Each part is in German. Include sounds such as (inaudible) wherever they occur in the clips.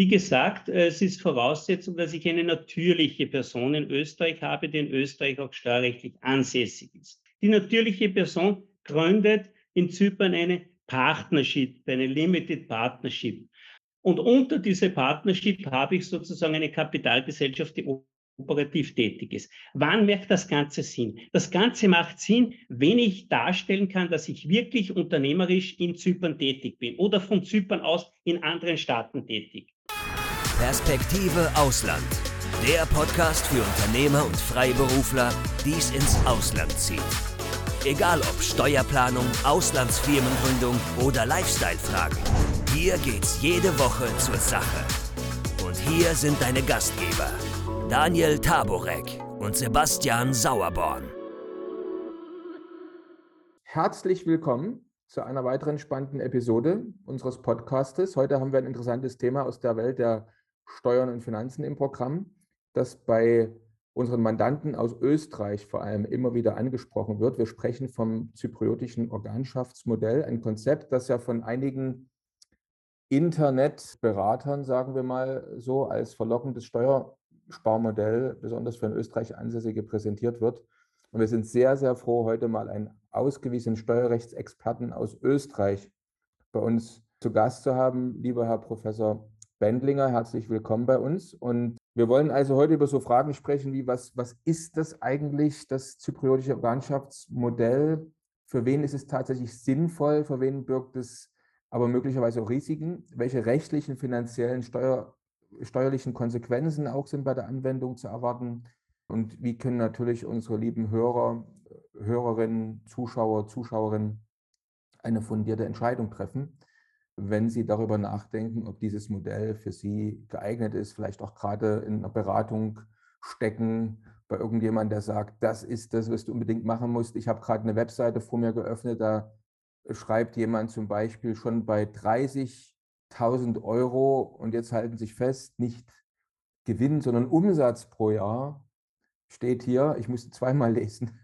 Wie gesagt, es ist Voraussetzung, dass ich eine natürliche Person in Österreich habe, die in Österreich auch steuerrechtlich ansässig ist. Die natürliche Person gründet in Zypern eine Partnership, eine Limited Partnership. Und unter dieser Partnership habe ich sozusagen eine Kapitalgesellschaft, die operativ tätig ist. Wann macht das Ganze Sinn? Das Ganze macht Sinn, wenn ich darstellen kann, dass ich wirklich unternehmerisch in Zypern tätig bin oder von Zypern aus in anderen Staaten tätig. Perspektive Ausland. Der Podcast für Unternehmer und Freiberufler, die es ins Ausland zieht. Egal ob Steuerplanung, Auslandsfirmengründung oder Lifestyle-Fragen. Hier geht's jede Woche zur Sache. Und hier sind deine Gastgeber, Daniel Taborek und Sebastian Sauerborn. Herzlich willkommen zu einer weiteren spannenden Episode unseres Podcastes. Heute haben wir ein interessantes Thema aus der Welt der Steuern und Finanzen im Programm, das bei unseren Mandanten aus Österreich vor allem immer wieder angesprochen wird. Wir sprechen vom zypriotischen Organschaftsmodell, ein Konzept, das ja von einigen Internetberatern, sagen wir mal so, als verlockendes Steuersparmodell, besonders für in Österreich Ansässige, präsentiert wird. Und wir sind sehr, sehr froh, heute mal einen ausgewiesenen Steuerrechtsexperten aus Österreich bei uns zu Gast zu haben. Lieber Herr Professor Bendlinger, herzlich willkommen bei uns. Und wir wollen also heute über so Fragen sprechen wie, was, was ist das eigentlich, das zypriotische Organschaftsmodell? Für wen ist es tatsächlich sinnvoll? Für wen birgt es aber möglicherweise auch Risiken? Welche rechtlichen, finanziellen, Steuer, steuerlichen Konsequenzen auch sind bei der Anwendung zu erwarten? Und wie können natürlich unsere lieben Hörer, Hörerinnen, Zuschauer, Zuschauerinnen eine fundierte Entscheidung treffen? Wenn Sie darüber nachdenken, ob dieses Modell für Sie geeignet ist, vielleicht auch gerade in einer Beratung stecken bei irgendjemandem, der sagt, das ist das, was du unbedingt machen musst. Ich habe gerade eine Webseite vor mir geöffnet, da schreibt jemand zum Beispiel schon bei 30.000 Euro und jetzt halten sich fest, nicht Gewinn, sondern Umsatz pro Jahr steht hier, ich musste zweimal (laughs) lesen,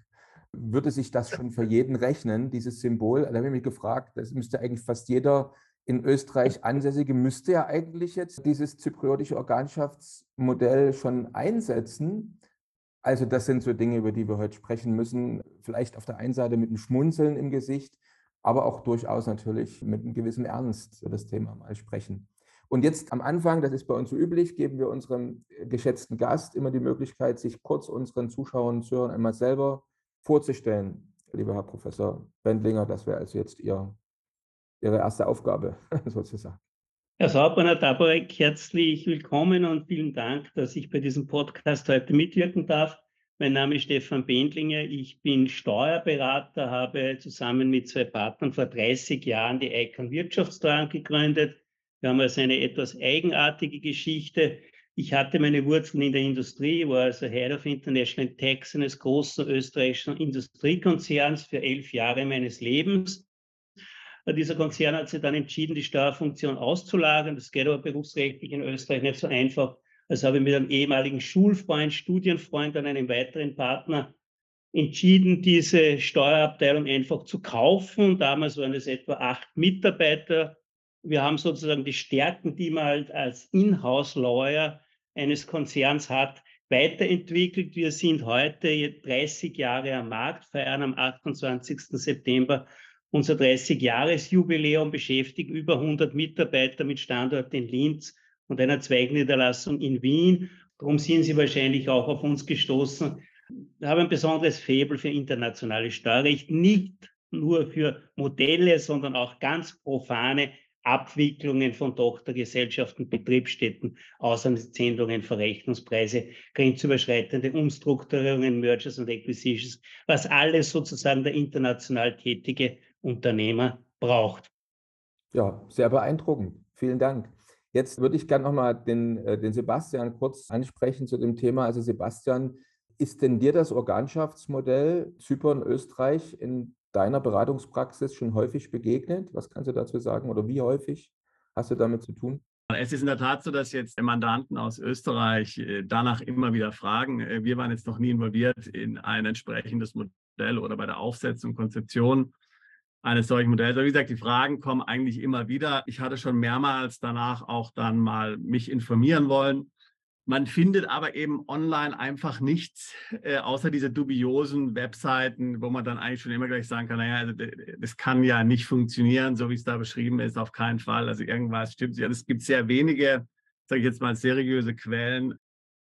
würde sich das schon für jeden rechnen, dieses Symbol? Da habe ich mich gefragt, das müsste eigentlich fast jeder in Österreich Ansässige müsste ja eigentlich jetzt dieses zypriotische Organschaftsmodell schon einsetzen. Also das sind so Dinge, über die wir heute sprechen müssen. Vielleicht auf der einen Seite mit einem Schmunzeln im Gesicht, aber auch durchaus natürlich mit einem gewissen Ernst über das Thema mal sprechen. Und jetzt am Anfang, das ist bei uns so üblich, geben wir unserem geschätzten Gast immer die Möglichkeit, sich kurz unseren Zuschauern und Zuhörern einmal selber vorzustellen. Lieber Herr Professor Bendlinger, das wäre also jetzt Ihr Ihre erste Aufgabe (laughs) sozusagen. Herr Sauber, Herr Taborek, herzlich willkommen und vielen Dank, dass ich bei diesem Podcast heute mitwirken darf. Mein Name ist Stefan Bendlinger. Ich bin Steuerberater, habe zusammen mit zwei Partnern vor 30 Jahren die Icon Wirtschaftssteuern gegründet. Wir haben also eine etwas eigenartige Geschichte. Ich hatte meine Wurzeln in der Industrie, war also Head of International Tax eines großen österreichischen Industriekonzerns für elf Jahre meines Lebens dieser Konzern hat sich dann entschieden, die Steuerfunktion auszulagern. Das geht aber berufsrechtlich in Österreich nicht so einfach. Also habe ich mit einem ehemaligen Schulfreund, Studienfreund und einem weiteren Partner entschieden, diese Steuerabteilung einfach zu kaufen. Damals waren es etwa acht Mitarbeiter. Wir haben sozusagen die Stärken, die man halt als Inhouse-Lawyer eines Konzerns hat, weiterentwickelt. Wir sind heute 30 Jahre am Markt, feiern am 28. September unser 30-Jahres-Jubiläum beschäftigt über 100 Mitarbeiter mit Standort in Linz und einer Zweigniederlassung in Wien. Darum sind Sie wahrscheinlich auch auf uns gestoßen. Wir haben ein besonderes Faible für internationales Steuerrecht, nicht nur für Modelle, sondern auch ganz profane Abwicklungen von Tochtergesellschaften, Betriebsstätten, Auslandssendungen, Verrechnungspreise, grenzüberschreitende Umstrukturierungen, Mergers und Acquisitions, was alles sozusagen der international tätige Unternehmer braucht. Ja, sehr beeindruckend. Vielen Dank. Jetzt würde ich gerne nochmal den, äh, den Sebastian kurz ansprechen zu dem Thema. Also Sebastian, ist denn dir das Organschaftsmodell Zypern, Österreich in deiner Beratungspraxis schon häufig begegnet? Was kannst du dazu sagen oder wie häufig hast du damit zu tun? Es ist in der Tat so, dass jetzt Mandanten aus Österreich äh, danach immer wieder fragen. Äh, wir waren jetzt noch nie involviert in ein entsprechendes Modell oder bei der Aufsetzung, Konzeption eines solchen Modells. Aber wie gesagt, die Fragen kommen eigentlich immer wieder. Ich hatte schon mehrmals danach auch dann mal mich informieren wollen. Man findet aber eben online einfach nichts, äh, außer diese dubiosen Webseiten, wo man dann eigentlich schon immer gleich sagen kann, naja, also, das kann ja nicht funktionieren, so wie es da beschrieben ist, auf keinen Fall. Also irgendwas stimmt nicht. Also es gibt sehr wenige, sage ich jetzt mal, seriöse Quellen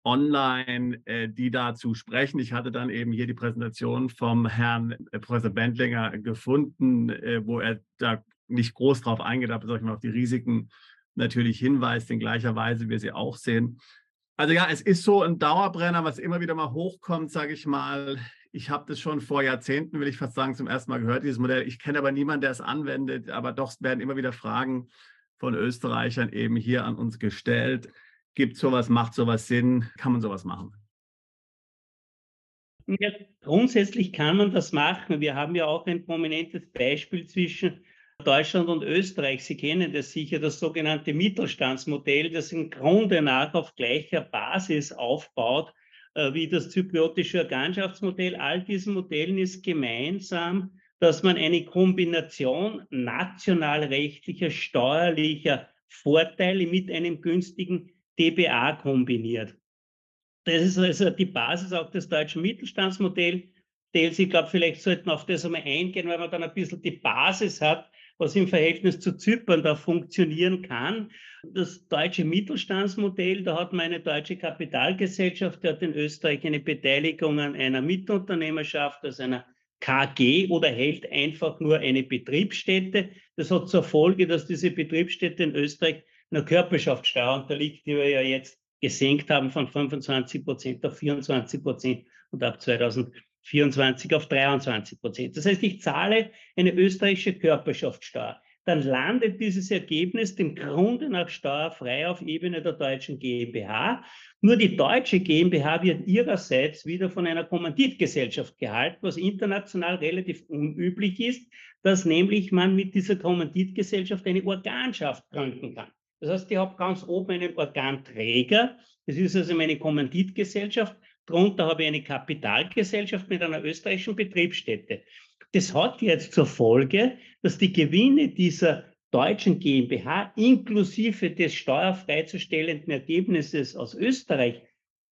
online, äh, die dazu sprechen. Ich hatte dann eben hier die Präsentation vom Herrn äh, Professor Bendlinger gefunden, äh, wo er da nicht groß drauf sag ich mal, auf die Risiken natürlich hinweist, in gleicher Weise, wie wir sie auch sehen. Also ja, es ist so ein Dauerbrenner, was immer wieder mal hochkommt, sage ich mal. Ich habe das schon vor Jahrzehnten, will ich fast sagen, zum ersten Mal gehört, dieses Modell. Ich kenne aber niemanden, der es anwendet, aber doch werden immer wieder Fragen von Österreichern eben hier an uns gestellt. Gibt sowas, macht sowas Sinn? Kann man sowas machen? Ja, grundsätzlich kann man das machen. Wir haben ja auch ein prominentes Beispiel zwischen Deutschland und Österreich. Sie kennen das sicher, das sogenannte Mittelstandsmodell, das im Grunde nach auf gleicher Basis aufbaut äh, wie das zypriotische Organschaftsmodell. All diesen Modellen ist gemeinsam, dass man eine Kombination nationalrechtlicher, steuerlicher Vorteile mit einem günstigen DBA kombiniert. Das ist also die Basis auch des deutschen Mittelstandsmodells. Ich glaube, vielleicht sollten wir auf das einmal eingehen, weil man dann ein bisschen die Basis hat, was im Verhältnis zu Zypern da funktionieren kann. Das deutsche Mittelstandsmodell, da hat man eine deutsche Kapitalgesellschaft, die hat in Österreich eine Beteiligung an einer Mitunternehmerschaft, also einer KG oder hält einfach nur eine Betriebsstätte. Das hat zur Folge, dass diese Betriebsstätte in Österreich einer Körperschaftssteuer unterliegt, die wir ja jetzt gesenkt haben von 25 Prozent auf 24 Prozent und ab 2024 auf 23 Prozent. Das heißt, ich zahle eine österreichische Körperschaftssteuer. Dann landet dieses Ergebnis dem Grunde nach steuerfrei auf Ebene der deutschen GmbH. Nur die deutsche GmbH wird ihrerseits wieder von einer Kommanditgesellschaft gehalten, was international relativ unüblich ist, dass nämlich man mit dieser Kommanditgesellschaft eine Organschaft gründen kann. Das heißt, ich habe ganz oben einen Organträger. Das ist also meine Kommanditgesellschaft. Darunter habe ich eine Kapitalgesellschaft mit einer österreichischen Betriebsstätte. Das hat jetzt zur Folge, dass die Gewinne dieser deutschen GmbH inklusive des steuerfreizustellenden Ergebnisses aus Österreich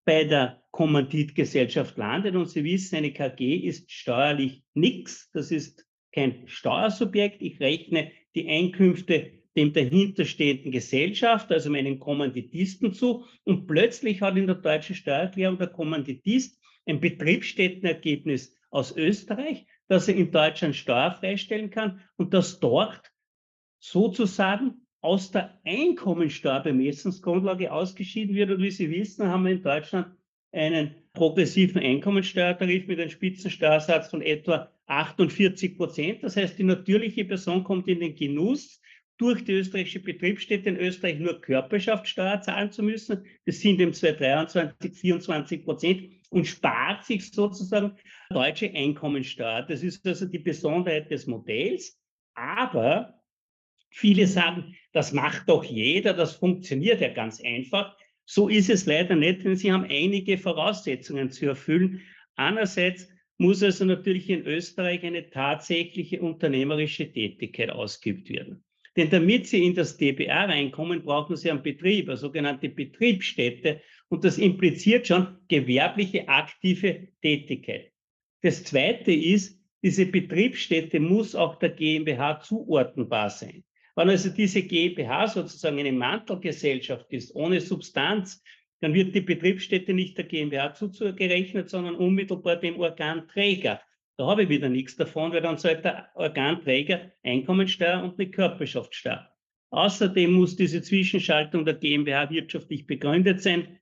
bei der Kommanditgesellschaft landet. Und Sie wissen, eine KG ist steuerlich nichts. Das ist kein Steuersubjekt. Ich rechne die Einkünfte dem dahinterstehenden Gesellschaft, also meinen Kommanditisten zu. Und plötzlich hat in der deutschen Steuererklärung der Kommanditist ein Betriebsstättenergebnis aus Österreich, das er in Deutschland steuerfrei stellen kann und das dort sozusagen aus der Einkommensteuerbemessungsgrundlage ausgeschieden wird. Und wie Sie wissen, haben wir in Deutschland einen progressiven Einkommensteuertarif mit einem Spitzensteuersatz von etwa 48 Prozent. Das heißt, die natürliche Person kommt in den Genuss durch die österreichische Betriebsstätte in Österreich nur Körperschaftssteuer zahlen zu müssen. Das sind im 2023 24 Prozent und spart sich sozusagen deutsche Einkommensteuer. Das ist also die Besonderheit des Modells. Aber viele sagen, das macht doch jeder, das funktioniert ja ganz einfach. So ist es leider nicht, denn sie haben einige Voraussetzungen zu erfüllen. Einerseits muss also natürlich in Österreich eine tatsächliche unternehmerische Tätigkeit ausgeübt werden. Denn damit Sie in das DBR reinkommen, brauchen Sie einen Betrieb, eine sogenannte Betriebsstätte. Und das impliziert schon gewerbliche aktive Tätigkeit. Das Zweite ist, diese Betriebsstätte muss auch der GmbH zuordnenbar sein. Wenn also diese GmbH sozusagen eine Mantelgesellschaft ist, ohne Substanz, dann wird die Betriebsstätte nicht der GmbH zugerechnet, sondern unmittelbar dem Organträger. Da habe ich wieder nichts davon, weil dann zahlt der Organträger Einkommensteuer und eine Körperschaftssteuer. Außerdem muss diese Zwischenschaltung der GmbH wirtschaftlich begründet sein.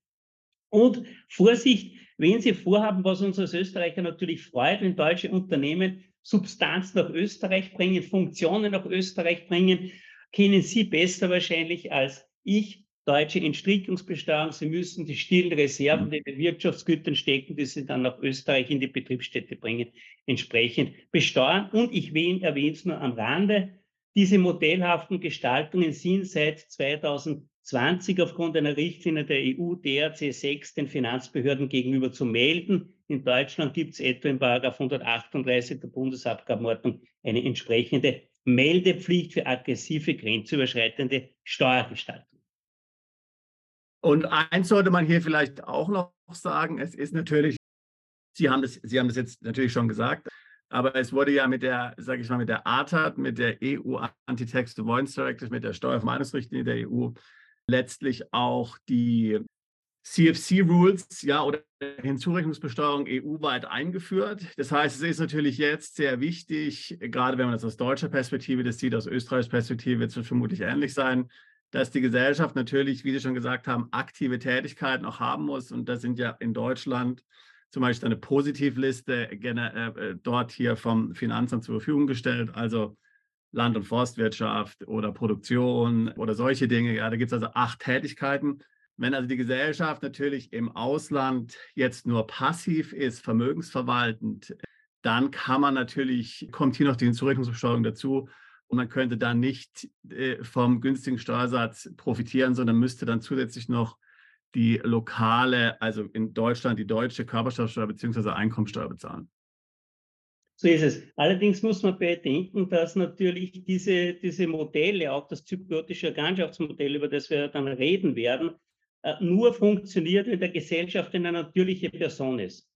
Und Vorsicht, wenn Sie vorhaben, was uns als Österreicher natürlich freut, wenn deutsche Unternehmen Substanz nach Österreich bringen, Funktionen nach Österreich bringen, kennen Sie besser wahrscheinlich als ich deutsche Entstrickungsbesteuerung. Sie müssen die stillen Reserven, die in den Wirtschaftsgütern stecken, die Sie dann nach Österreich in die Betriebsstätte bringen, entsprechend besteuern. Und ich erwähne es nur am Rande, diese modellhaften Gestaltungen sind seit 2010 20 aufgrund einer Richtlinie der EU DRC 6 den Finanzbehörden gegenüber zu melden. In Deutschland gibt es etwa in Paragraph 138 der Bundesabgabenordnung eine entsprechende Meldepflicht für aggressive grenzüberschreitende Steuergestaltung. Und eins sollte man hier vielleicht auch noch sagen, es ist natürlich, Sie haben das, Sie haben das jetzt natürlich schon gesagt, aber es wurde ja mit der, sage ich mal, mit der ATAT, mit der EU Anti-Tax Avoidance Directive, mit der Steuervermeidungsrichtlinie der EU letztlich auch die CFC-Rules, ja, oder Hinzurechnungsbesteuerung EU-weit eingeführt. Das heißt, es ist natürlich jetzt sehr wichtig, gerade wenn man das aus deutscher Perspektive das sieht, aus Österreichs Perspektive wird es vermutlich ähnlich sein, dass die Gesellschaft natürlich, wie Sie schon gesagt haben, aktive Tätigkeiten auch haben muss. Und das sind ja in Deutschland zum Beispiel eine Positivliste äh, äh, dort hier vom Finanzamt zur Verfügung gestellt. Also Land- und Forstwirtschaft oder Produktion oder solche Dinge. Ja, da gibt es also acht Tätigkeiten. Wenn also die Gesellschaft natürlich im Ausland jetzt nur passiv ist, vermögensverwaltend, dann kann man natürlich, kommt hier noch die Hinzurechnungsbesteuerung dazu, und man könnte dann nicht äh, vom günstigen Steuersatz profitieren, sondern müsste dann zusätzlich noch die lokale, also in Deutschland die deutsche Körperschaftssteuer bzw. Einkommensteuer bezahlen. So ist es. Allerdings muss man bedenken, dass natürlich diese, diese Modelle, auch das zypriotische Organschaftsmodell, über das wir dann reden werden, äh, nur funktioniert, wenn der Gesellschaft eine natürliche Person ist.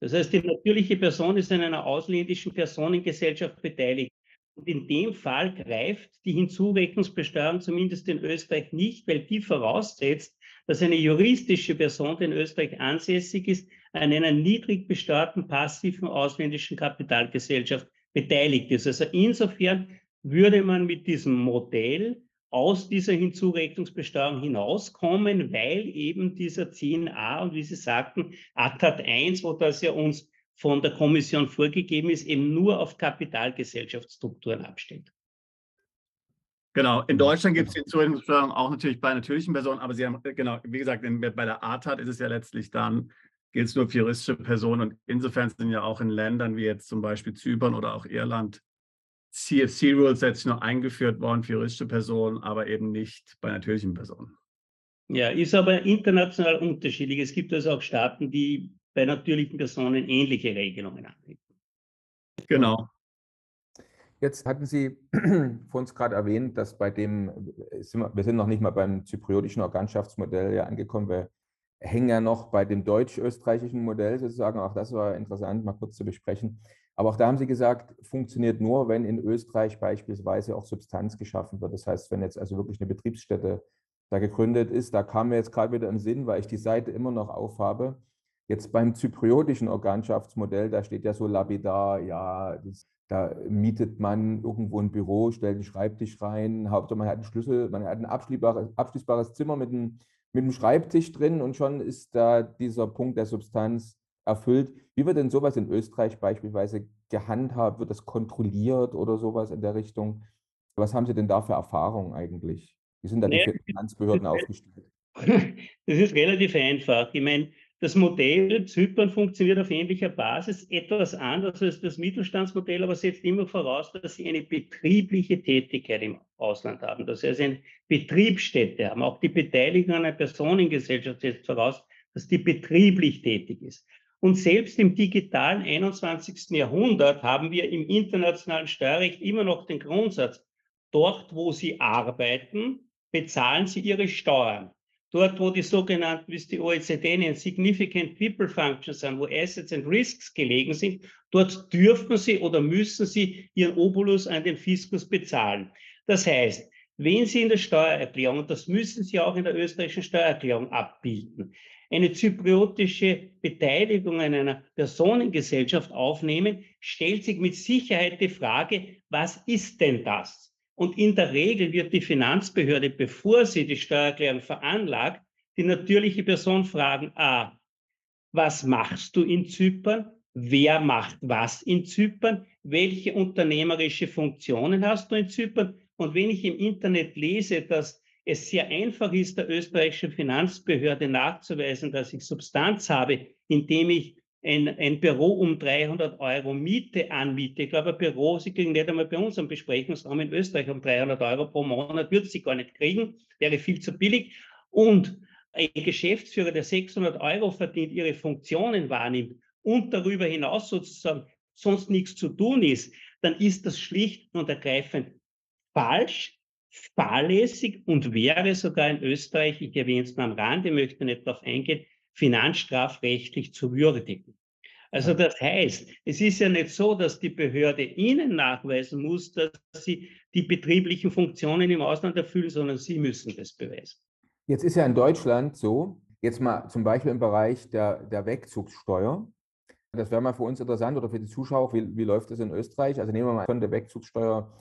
Das heißt, die natürliche Person ist an einer ausländischen Personengesellschaft beteiligt. Und in dem Fall greift die Hinzurechnungsbesteuerung zumindest in Österreich nicht, weil die voraussetzt, dass eine juristische Person, die in Österreich ansässig ist, an einer niedrig besteuerten passiven ausländischen Kapitalgesellschaft beteiligt ist. Also insofern würde man mit diesem Modell aus dieser Hinzurechnungsbesteuerung hinauskommen, weil eben dieser 10a und wie Sie sagten, ATAT 1, wo das ja uns von der Kommission vorgegeben ist, eben nur auf Kapitalgesellschaftsstrukturen abstellt. Genau, in Deutschland gibt es die Zurechnungssteuerung auch natürlich bei natürlichen Personen, aber Sie haben, genau, wie gesagt, bei der ATAT ist es ja letztlich dann, gilt es nur für juristische Personen und insofern sind ja auch in Ländern wie jetzt zum Beispiel Zypern oder auch Irland CFC-Rules letztlich nur eingeführt worden für juristische Personen, aber eben nicht bei natürlichen Personen. Ja, ist aber international unterschiedlich. Es gibt also auch Staaten, die bei natürlichen Personen ähnliche Regelungen anbieten. Genau. Jetzt hatten Sie (clears throat) vor uns gerade erwähnt, dass bei dem, wir sind noch nicht mal beim zypriotischen Organschaftsmodell ja angekommen, wir hängen ja noch bei dem deutsch-österreichischen Modell sozusagen, auch das war interessant, mal kurz zu besprechen. Aber auch da haben Sie gesagt, funktioniert nur, wenn in Österreich beispielsweise auch Substanz geschaffen wird. Das heißt, wenn jetzt also wirklich eine Betriebsstätte da gegründet ist, da kam mir jetzt gerade wieder im Sinn, weil ich die Seite immer noch aufhabe, Jetzt beim zypriotischen Organschaftsmodell, da steht ja so lapidar, ja, das, da mietet man irgendwo ein Büro, stellt einen Schreibtisch rein, Hauptsache man hat einen Schlüssel, man hat ein abschließbares, abschließbares Zimmer mit einem, mit einem Schreibtisch drin und schon ist da dieser Punkt der Substanz erfüllt. Wie wird denn sowas in Österreich beispielsweise gehandhabt? Wird das kontrolliert oder sowas in der Richtung? Was haben Sie denn da für Erfahrungen eigentlich? Wie sind da die Finanzbehörden aufgestellt? (laughs) Das ist relativ einfach. Ich meine, das Modell Zypern funktioniert auf ähnlicher Basis, etwas anders als das Mittelstandsmodell, aber setzt immer voraus, dass sie eine betriebliche Tätigkeit im Ausland haben, dass sie also eine Betriebsstätte haben. Auch die Beteiligung an einer Personengesellschaft setzt voraus, dass die betrieblich tätig ist. Und selbst im digitalen 21. Jahrhundert haben wir im internationalen Steuerrecht immer noch den Grundsatz, dort wo Sie arbeiten, bezahlen Sie Ihre Steuern. Dort, wo die sogenannten, wie es die OECD nennt, Significant People Functions sind, wo Assets and Risks gelegen sind, dort dürfen sie oder müssen sie ihren Obolus an den Fiskus bezahlen. Das heißt, wenn Sie in der Steuererklärung, und das müssen Sie auch in der österreichischen Steuererklärung abbilden, eine zypriotische Beteiligung an einer Personengesellschaft aufnehmen, stellt sich mit Sicherheit die Frage, was ist denn das? Und in der Regel wird die Finanzbehörde, bevor sie die Steuererklärung veranlagt, die natürliche Person fragen, a, was machst du in Zypern? Wer macht was in Zypern? Welche unternehmerische Funktionen hast du in Zypern? Und wenn ich im Internet lese, dass es sehr einfach ist, der österreichischen Finanzbehörde nachzuweisen, dass ich Substanz habe, indem ich ein, ein Büro um 300 Euro Miete anmiete, ich glaube, ein Büro, Sie kriegen nicht einmal bei uns einen Besprechungsraum in Österreich um 300 Euro pro Monat, würde Sie gar nicht kriegen, wäre viel zu billig. Und ein Geschäftsführer, der 600 Euro verdient, ihre Funktionen wahrnimmt und darüber hinaus sozusagen sonst nichts zu tun ist, dann ist das schlicht und ergreifend falsch, fahrlässig und wäre sogar in Österreich, ich erwähne es mal am Rande, möchte nicht darauf eingehen, finanzstrafrechtlich zu würdigen. Also das heißt, es ist ja nicht so, dass die Behörde Ihnen nachweisen muss, dass Sie die betrieblichen Funktionen im Ausland erfüllen, sondern Sie müssen das beweisen. Jetzt ist ja in Deutschland so, jetzt mal zum Beispiel im Bereich der, der Wegzugssteuer, das wäre mal für uns interessant oder für die Zuschauer, wie, wie läuft das in Österreich? Also nehmen wir mal, konnte Wegzugssteuer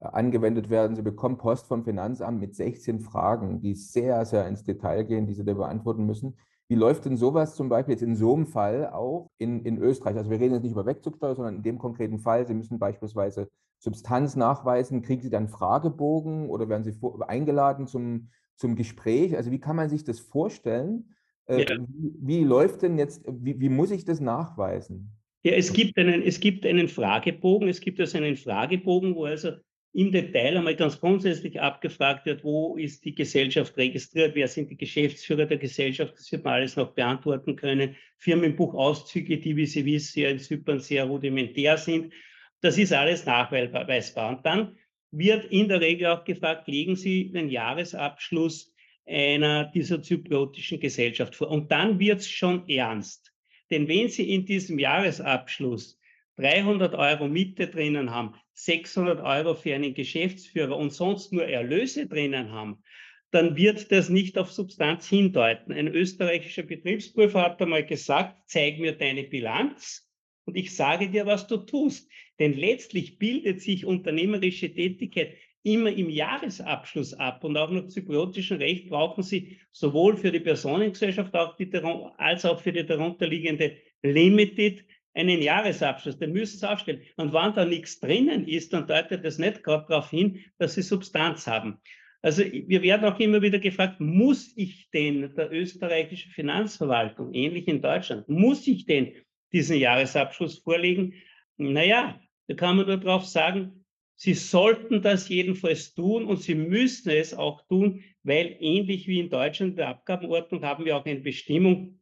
äh, angewendet werden. Sie bekommen Post vom Finanzamt mit 16 Fragen, die sehr, sehr ins Detail gehen, die Sie da beantworten müssen. Wie läuft denn sowas zum Beispiel jetzt in so einem Fall auch in, in Österreich? Also wir reden jetzt nicht über Wegzugssteuer, sondern in dem konkreten Fall, Sie müssen beispielsweise Substanz nachweisen. Kriegen Sie dann Fragebogen oder werden Sie vor, eingeladen zum, zum Gespräch? Also wie kann man sich das vorstellen? Äh, ja. wie, wie, läuft denn jetzt, wie, wie, muss ich das nachweisen? Ja, es gibt, einen, es gibt einen Fragebogen, es gibt also einen Fragebogen, wo also im Detail einmal ganz grundsätzlich abgefragt wird, wo ist die Gesellschaft registriert, wer sind die Geschäftsführer der Gesellschaft, das wird man alles noch beantworten können. Firmenbuchauszüge, die, wie Sie wissen, ja in Zypern sehr rudimentär sind. Das ist alles nachweisbar. Und dann wird in der Regel auch gefragt, legen Sie den Jahresabschluss einer dieser zypriotischen Gesellschaft vor. Und dann wird es schon ernst. Denn wenn Sie in diesem Jahresabschluss 300 Euro Miete drinnen haben, 600 Euro für einen Geschäftsführer und sonst nur Erlöse drinnen haben, dann wird das nicht auf Substanz hindeuten. Ein österreichischer Betriebsprüfer hat einmal gesagt, zeig mir deine Bilanz und ich sage dir, was du tust. Denn letztlich bildet sich unternehmerische Tätigkeit immer im Jahresabschluss ab. Und auch nach zypriotischem Recht brauchen Sie sowohl für die Personengesellschaft als auch für die darunterliegende Limited einen Jahresabschluss. Den müssen Sie aufstellen. Und wenn da nichts drinnen ist, dann deutet das nicht gerade darauf hin, dass Sie Substanz haben. Also wir werden auch immer wieder gefragt, muss ich denn der österreichischen Finanzverwaltung, ähnlich in Deutschland, muss ich denn diesen Jahresabschluss vorlegen? Naja, da kann man nur darauf sagen, Sie sollten das jedenfalls tun und Sie müssen es auch tun, weil ähnlich wie in Deutschland in der Abgabenordnung haben wir auch eine Bestimmung,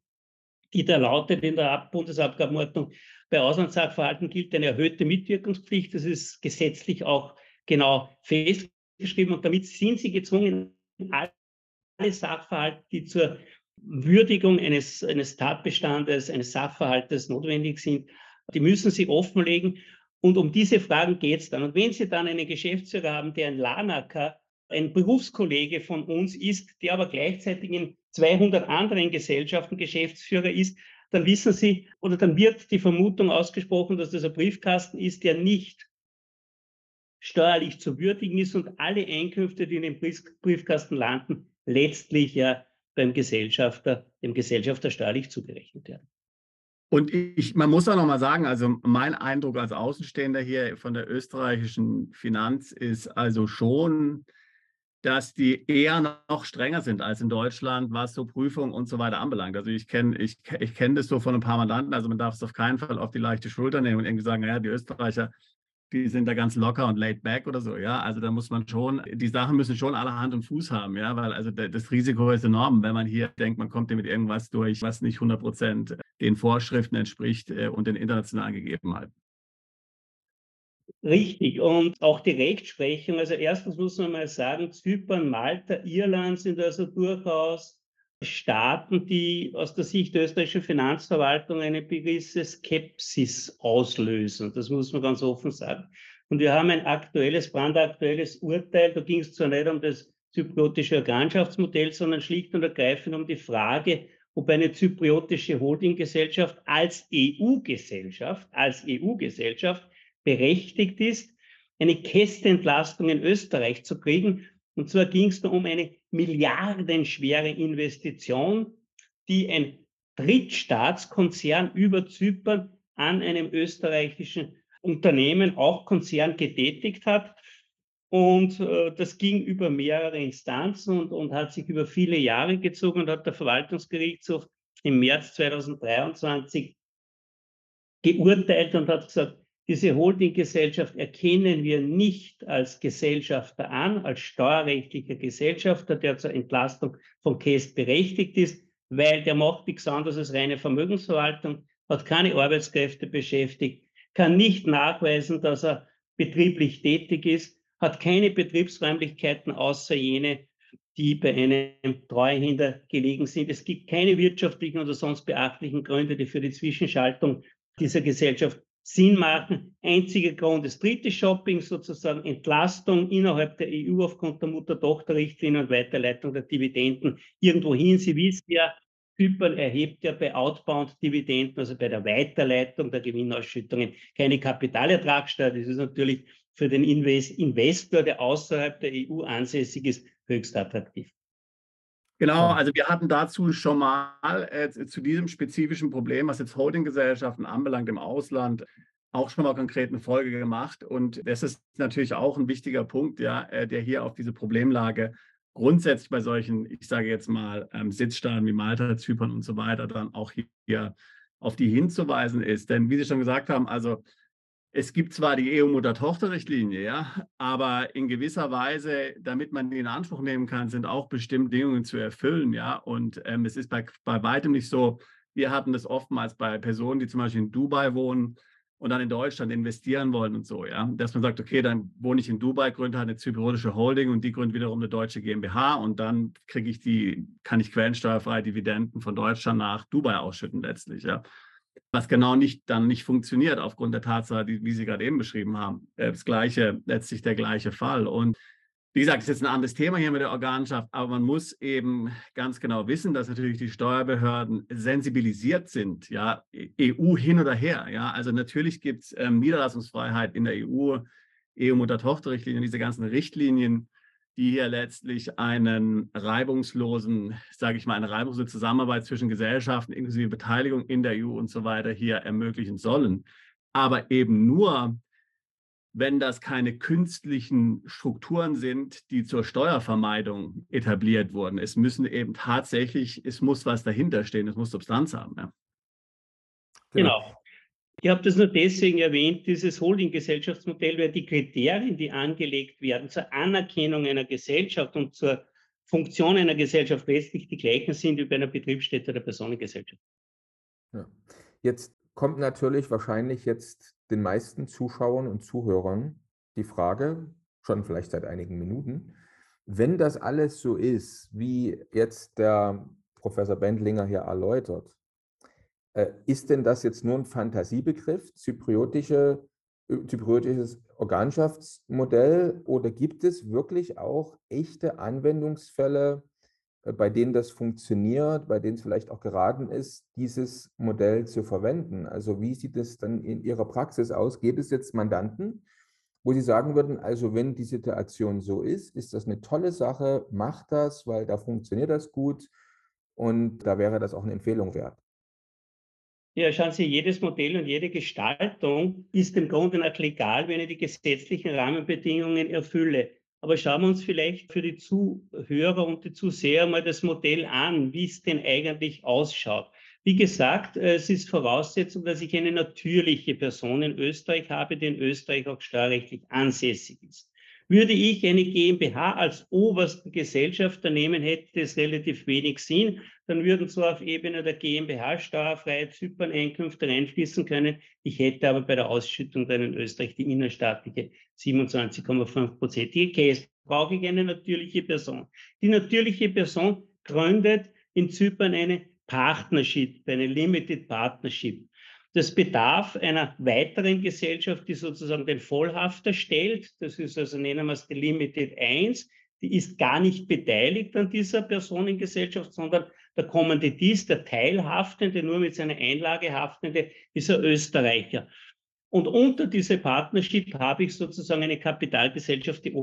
die da lautet in der Bundesabgabenordnung, bei Auslandssachverhalten gilt eine erhöhte Mitwirkungspflicht. Das ist gesetzlich auch genau festgeschrieben und damit sind Sie gezwungen, alle Sachverhalte, die zur Würdigung eines, eines Tatbestandes, eines Sachverhaltes notwendig sind, die müssen Sie offenlegen und um diese Fragen geht es dann. Und wenn Sie dann einen Geschäftsführer haben, der ein Lanaker, ein Berufskollege von uns ist, der aber gleichzeitig in 200 anderen Gesellschaften Geschäftsführer ist, dann wissen Sie oder dann wird die Vermutung ausgesprochen, dass das ein Briefkasten ist, der nicht steuerlich zu würdigen ist und alle Einkünfte, die in dem Briefkasten landen, letztlich ja beim Gesellschafter, dem Gesellschafter steuerlich zugerechnet werden. Und ich, man muss auch noch mal sagen, also mein Eindruck als Außenstehender hier von der österreichischen Finanz ist also schon, dass die eher noch strenger sind als in Deutschland, was so Prüfungen und so weiter anbelangt. Also ich kenne ich, ich kenn das so von ein paar Mandanten, also man darf es auf keinen Fall auf die leichte Schulter nehmen und irgendwie sagen, naja, die Österreicher die sind da ganz locker und laid back oder so, ja. Also da muss man schon, die Sachen müssen schon alle Hand und Fuß haben, ja, weil also das Risiko ist enorm, wenn man hier denkt, man kommt hier mit irgendwas durch, was nicht 100 Prozent den Vorschriften entspricht äh, und den internationalen Gegebenheiten. Richtig. Und auch die Rechtsprechung. Also erstens muss man mal sagen, Zypern, Malta, Irland sind also durchaus Staaten, die aus der Sicht der österreichischen Finanzverwaltung eine gewisse Skepsis auslösen. Das muss man ganz offen sagen. Und wir haben ein aktuelles, brandaktuelles Urteil. Da ging es zwar nicht um das zypriotische Organschaftsmodell, sondern schlicht und ergreifend um die Frage, ob eine zypriotische Holdinggesellschaft als EU-Gesellschaft, als EU-Gesellschaft berechtigt ist, eine Kästentlastung in Österreich zu kriegen. Und zwar ging es da um eine milliardenschwere Investition, die ein Drittstaatskonzern über Zypern an einem österreichischen Unternehmen, auch Konzern, getätigt hat. Und äh, das ging über mehrere Instanzen und, und hat sich über viele Jahre gezogen und hat der Verwaltungsgerichtshof im März 2023 geurteilt und hat gesagt, diese Holdinggesellschaft erkennen wir nicht als Gesellschafter an, als steuerrechtlicher Gesellschafter, der zur Entlastung von Käst berechtigt ist, weil der macht nichts anderes als reine Vermögensverwaltung, hat keine Arbeitskräfte beschäftigt, kann nicht nachweisen, dass er betrieblich tätig ist, hat keine Betriebsräumlichkeiten außer jene, die bei einem Treuhänder gelegen sind. Es gibt keine wirtschaftlichen oder sonst beachtlichen Gründe, die für die Zwischenschaltung dieser Gesellschaft Sinn machen. Einziger Grund ist dritte Shopping, sozusagen Entlastung innerhalb der EU aufgrund der Mutter-Tochter-Richtlinie und Weiterleitung der Dividenden irgendwohin. Sie wissen ja, Zypern erhebt ja bei Outbound-Dividenden, also bei der Weiterleitung der Gewinnausschüttungen, keine Kapitalertragssteuer. Das ist natürlich für den Investor, der außerhalb der EU ansässig ist, höchst attraktiv. Genau, also wir hatten dazu schon mal äh, zu diesem spezifischen Problem, was jetzt Holdinggesellschaften anbelangt im Ausland, auch schon mal konkret eine Folge gemacht. Und das ist natürlich auch ein wichtiger Punkt, ja, äh, der hier auf diese Problemlage grundsätzlich bei solchen, ich sage jetzt mal, ähm, Sitzstaaten wie Malta, Zypern und so weiter, dann auch hier auf die hinzuweisen ist. Denn wie Sie schon gesagt haben, also es gibt zwar die EU-Mutter-Tochter-Richtlinie, ja, aber in gewisser Weise, damit man die in Anspruch nehmen kann, sind auch bestimmte Bedingungen zu erfüllen, ja. Und ähm, es ist bei, bei weitem nicht so, wir hatten das oftmals bei Personen, die zum Beispiel in Dubai wohnen und dann in Deutschland investieren wollen und so, ja, dass man sagt, okay, dann wohne ich in Dubai, gründe halt eine zypriotische Holding und die gründet wiederum eine deutsche GmbH und dann kriege ich die, kann ich quellensteuerfreie Dividenden von Deutschland nach Dubai ausschütten letztlich, ja was genau nicht dann nicht funktioniert aufgrund der Tatsache, die, wie Sie gerade eben beschrieben haben. Äh, das gleiche, letztlich der gleiche Fall. Und wie gesagt, es ist jetzt ein anderes Thema hier mit der Organschaft, aber man muss eben ganz genau wissen, dass natürlich die Steuerbehörden sensibilisiert sind, ja, EU hin oder her. Ja, also natürlich gibt es ähm, Niederlassungsfreiheit in der EU, EU-Mutter-Tochter-Richtlinie, diese ganzen Richtlinien, die hier letztlich einen reibungslosen, sage ich mal, eine reibungslose Zusammenarbeit zwischen Gesellschaften inklusive Beteiligung in der EU und so weiter hier ermöglichen sollen. Aber eben nur, wenn das keine künstlichen Strukturen sind, die zur Steuervermeidung etabliert wurden. Es müssen eben tatsächlich, es muss was dahinter stehen, es muss Substanz haben. Ja. Genau. Ich habe das nur deswegen erwähnt, dieses Holding-Gesellschaftsmodell, weil die Kriterien, die angelegt werden zur Anerkennung einer Gesellschaft und zur Funktion einer Gesellschaft letztlich die gleichen sind wie bei einer Betriebsstätte oder Personengesellschaft. Ja. Jetzt kommt natürlich wahrscheinlich jetzt den meisten Zuschauern und Zuhörern die Frage, schon vielleicht seit einigen Minuten, wenn das alles so ist, wie jetzt der Professor Bendlinger hier erläutert, ist denn das jetzt nur ein Fantasiebegriff, zypriotische, äh, zypriotisches Organschaftsmodell, oder gibt es wirklich auch echte Anwendungsfälle, äh, bei denen das funktioniert, bei denen es vielleicht auch geraten ist, dieses Modell zu verwenden? Also wie sieht es dann in Ihrer Praxis aus? Gibt es jetzt Mandanten, wo Sie sagen würden, also wenn die Situation so ist, ist das eine tolle Sache, macht das, weil da funktioniert das gut und da wäre das auch eine Empfehlung wert? Ja, schauen Sie, jedes Modell und jede Gestaltung ist im Grunde nach legal, wenn ich die gesetzlichen Rahmenbedingungen erfülle. Aber schauen wir uns vielleicht für die Zuhörer und die Zuseher mal das Modell an, wie es denn eigentlich ausschaut. Wie gesagt, es ist Voraussetzung, dass ich eine natürliche Person in Österreich habe, die in Österreich auch steuerrechtlich ansässig ist. Würde ich eine GmbH als obersten Gesellschafter nehmen, hätte es relativ wenig Sinn. Dann würden zwar auf Ebene der GmbH steuerfreie Zypern-Einkünfte reinfließen können. Ich hätte aber bei der Ausschüttung dann in Österreich die innerstaatliche 27,5-prozentige Case. Brauche ich eine natürliche Person. Die natürliche Person gründet in Zypern eine Partnership, eine Limited Partnership. Das bedarf einer weiteren Gesellschaft, die sozusagen den Vollhafter stellt. Das ist also, nennen wir es die Limited 1. Die ist gar nicht beteiligt an dieser Personengesellschaft, sondern der Kommanditist, der Teilhaftende, nur mit seiner Einlage haftende, ist ein Österreicher. Und unter diese Partnership habe ich sozusagen eine Kapitalgesellschaft, die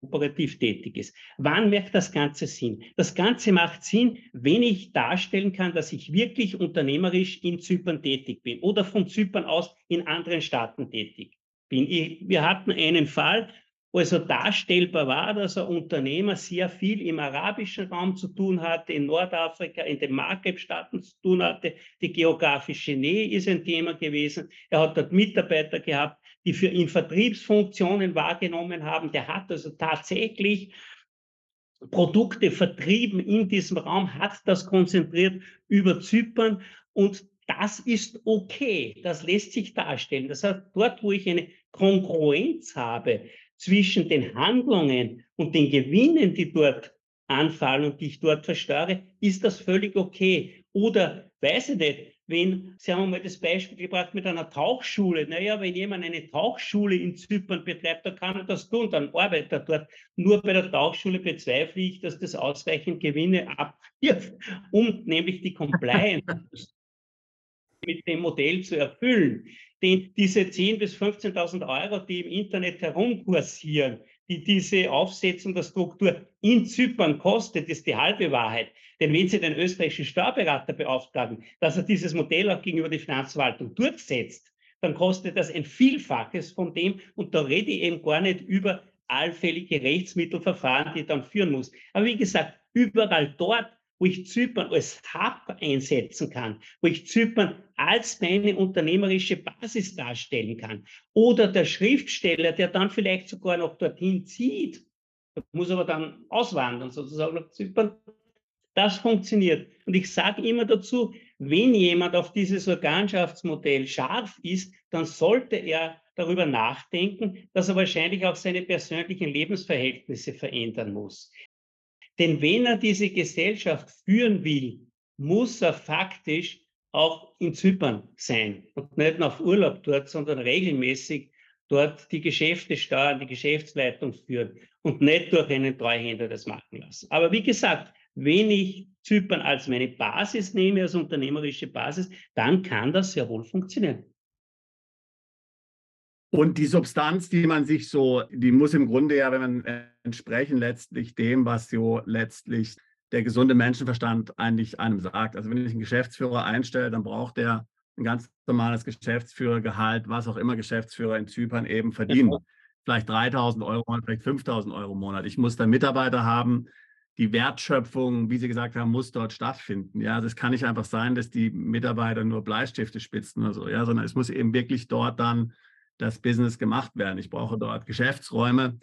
operativ tätig ist. Wann macht das Ganze Sinn? Das Ganze macht Sinn, wenn ich darstellen kann, dass ich wirklich unternehmerisch in Zypern tätig bin oder von Zypern aus in anderen Staaten tätig bin. Ich, wir hatten einen Fall, also darstellbar war, dass ein Unternehmer sehr viel im arabischen Raum zu tun hatte, in Nordafrika, in den Maghreb-Staaten zu tun hatte. Die geografische Nähe ist ein Thema gewesen. Er hat dort Mitarbeiter gehabt, die für ihn Vertriebsfunktionen wahrgenommen haben. Der hat also tatsächlich Produkte vertrieben in diesem Raum, hat das konzentriert über Zypern und das ist okay. Das lässt sich darstellen. Das heißt, dort, wo ich eine Kongruenz habe zwischen den Handlungen und den Gewinnen, die dort anfallen und die ich dort versteuere, ist das völlig okay. Oder, weiß ich nicht, wenn, Sie haben mal das Beispiel gebracht mit einer Tauchschule. Naja, wenn jemand eine Tauchschule in Zypern betreibt, dann kann er das tun, dann arbeitet er dort. Nur bei der Tauchschule bezweifle ich, dass das ausreichend Gewinne abwirft, um nämlich die Compliance (laughs) mit dem Modell zu erfüllen. Denn diese 10.000 bis 15.000 Euro, die im Internet herumkursieren, die diese Aufsetzung der Struktur in Zypern kostet, ist die halbe Wahrheit. Denn wenn Sie den österreichischen Steuerberater beauftragen, dass er dieses Modell auch gegenüber der Finanzverwaltung durchsetzt, dann kostet das ein Vielfaches von dem. Und da rede ich eben gar nicht über allfällige Rechtsmittelverfahren, die dann führen muss. Aber wie gesagt, überall dort, wo ich Zypern als Hub einsetzen kann, wo ich Zypern als meine unternehmerische Basis darstellen kann. Oder der Schriftsteller, der dann vielleicht sogar noch dorthin zieht, muss aber dann auswandern sozusagen nach Zypern. Das funktioniert. Und ich sage immer dazu, wenn jemand auf dieses Organschaftsmodell scharf ist, dann sollte er darüber nachdenken, dass er wahrscheinlich auch seine persönlichen Lebensverhältnisse verändern muss. Denn wenn er diese Gesellschaft führen will, muss er faktisch auch in Zypern sein und nicht nach Urlaub dort, sondern regelmäßig dort die Geschäfte steuern, die Geschäftsleitung führen und nicht durch einen Treuhänder das machen lassen. Aber wie gesagt, wenn ich Zypern als meine Basis nehme, als unternehmerische Basis, dann kann das sehr wohl funktionieren. Und die Substanz, die man sich so, die muss im Grunde ja, wenn man entsprechen letztlich dem, was so letztlich der gesunde Menschenverstand eigentlich einem sagt. Also wenn ich einen Geschäftsführer einstelle, dann braucht er ein ganz normales Geschäftsführergehalt, was auch immer Geschäftsführer in Zypern eben verdienen. Ja. Vielleicht 3000 Euro, vielleicht 5000 Euro im Monat. Ich muss da Mitarbeiter haben. Die Wertschöpfung, wie Sie gesagt haben, muss dort stattfinden. Ja, also es kann nicht einfach sein, dass die Mitarbeiter nur Bleistifte spitzen oder so, ja, sondern es muss eben wirklich dort dann das Business gemacht werden. Ich brauche dort Geschäftsräume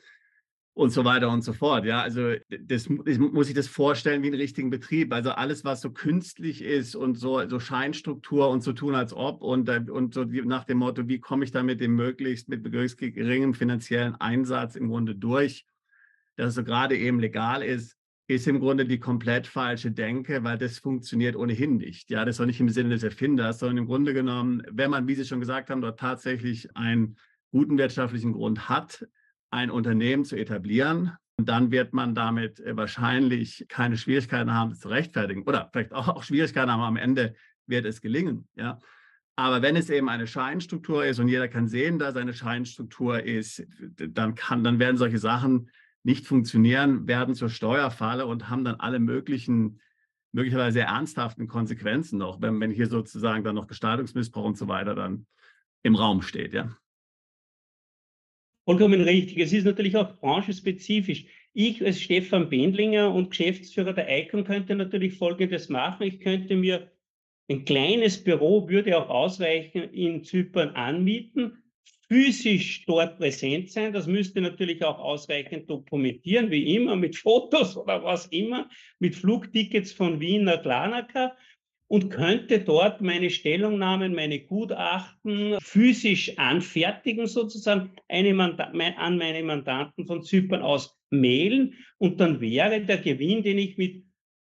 und so weiter und so fort. Ja, also das, das muss ich das vorstellen wie einen richtigen Betrieb. Also alles, was so künstlich ist und so, so Scheinstruktur und so tun als ob und, und so nach dem Motto, wie komme ich damit dem möglichst mit möglichst geringem finanziellen Einsatz im Grunde durch, dass es so gerade eben legal ist, ist im Grunde die komplett falsche Denke, weil das funktioniert ohnehin nicht. Ja, das ist auch nicht im Sinne des Erfinders, sondern im Grunde genommen, wenn man, wie Sie schon gesagt haben, dort tatsächlich einen guten wirtschaftlichen Grund hat, ein Unternehmen zu etablieren, dann wird man damit äh, wahrscheinlich keine Schwierigkeiten haben, es zu rechtfertigen oder vielleicht auch, Schwierigkeiten haben, am Ende wird es gelingen. Ja. Aber wenn es eben eine Scheinstruktur ist und jeder kann sehen, dass eine Scheinstruktur ist, dann kann, dann werden solche Sachen nicht funktionieren, werden zur Steuerfalle und haben dann alle möglichen, möglicherweise ernsthaften Konsequenzen noch, wenn, wenn hier sozusagen dann noch Gestaltungsmissbrauch und so weiter dann im Raum steht, ja. Vollkommen richtig. Es ist natürlich auch branchenspezifisch. Ich als Stefan Bendlinger und Geschäftsführer der ICON könnte natürlich Folgendes machen. Ich könnte mir ein kleines Büro, würde auch ausreichen, in Zypern anmieten, physisch dort präsent sein. Das müsste natürlich auch ausreichend dokumentieren, wie immer, mit (laughs) Fotos oder was immer, mit Flugtickets von Wien nach Larnaca und könnte dort meine Stellungnahmen, meine Gutachten physisch anfertigen, sozusagen an meine Mandanten von Zypern aus mailen. Und dann wäre der Gewinn, den ich mit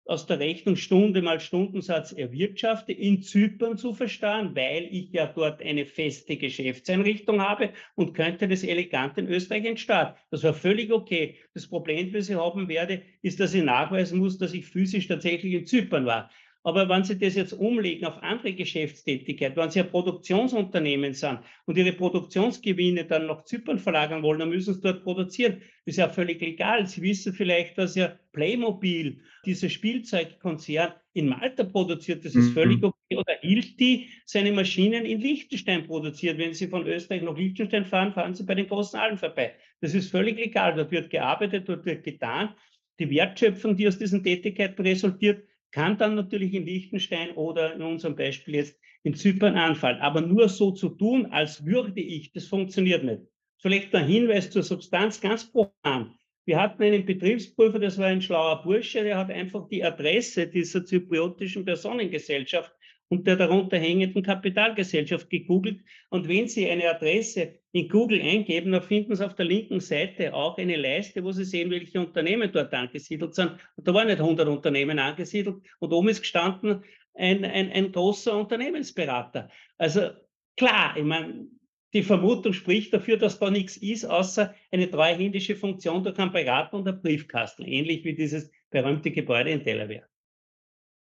aus der Rechnung Stunde mal Stundensatz erwirtschafte, in Zypern zu versteuern, weil ich ja dort eine feste Geschäftseinrichtung habe und könnte das elegant in Österreich entstehen. Das war völlig okay. Das Problem, das ich haben werde, ist, dass ich nachweisen muss, dass ich physisch tatsächlich in Zypern war. Aber wenn Sie das jetzt umlegen auf andere Geschäftstätigkeit, wenn Sie ein Produktionsunternehmen sind und Ihre Produktionsgewinne dann nach Zypern verlagern wollen, dann müssen Sie dort produzieren. Das ist ja völlig legal. Sie wissen vielleicht, dass ja Playmobil, dieser Spielzeugkonzern, in Malta produziert. Das ist mhm. völlig okay. Oder Hilti seine Maschinen in Liechtenstein produziert. Wenn Sie von Österreich nach Liechtenstein fahren, fahren Sie bei den großen Allen vorbei. Das ist völlig egal. Dort wird gearbeitet, dort wird getan. Die Wertschöpfung, die aus diesen Tätigkeiten resultiert, kann dann natürlich in Liechtenstein oder in unserem Beispiel jetzt in Zypern anfallen. Aber nur so zu tun, als würde ich, das funktioniert nicht. Vielleicht ein Hinweis zur Substanz ganz profan. Wir hatten einen Betriebsprüfer, das war ein schlauer Bursche, der hat einfach die Adresse dieser zypriotischen Personengesellschaft und der darunter hängenden Kapitalgesellschaft gegoogelt. Und wenn Sie eine Adresse in Google eingeben, dann finden Sie auf der linken Seite auch eine Leiste, wo Sie sehen, welche Unternehmen dort angesiedelt sind. Und da waren nicht 100 Unternehmen angesiedelt. Und oben ist gestanden ein, ein, ein großer Unternehmensberater. Also klar, ich meine, die Vermutung spricht dafür, dass da nichts ist, außer eine treuhändische Funktion durch einen Berater und einen Briefkasten, ähnlich wie dieses berühmte Gebäude in Delaware.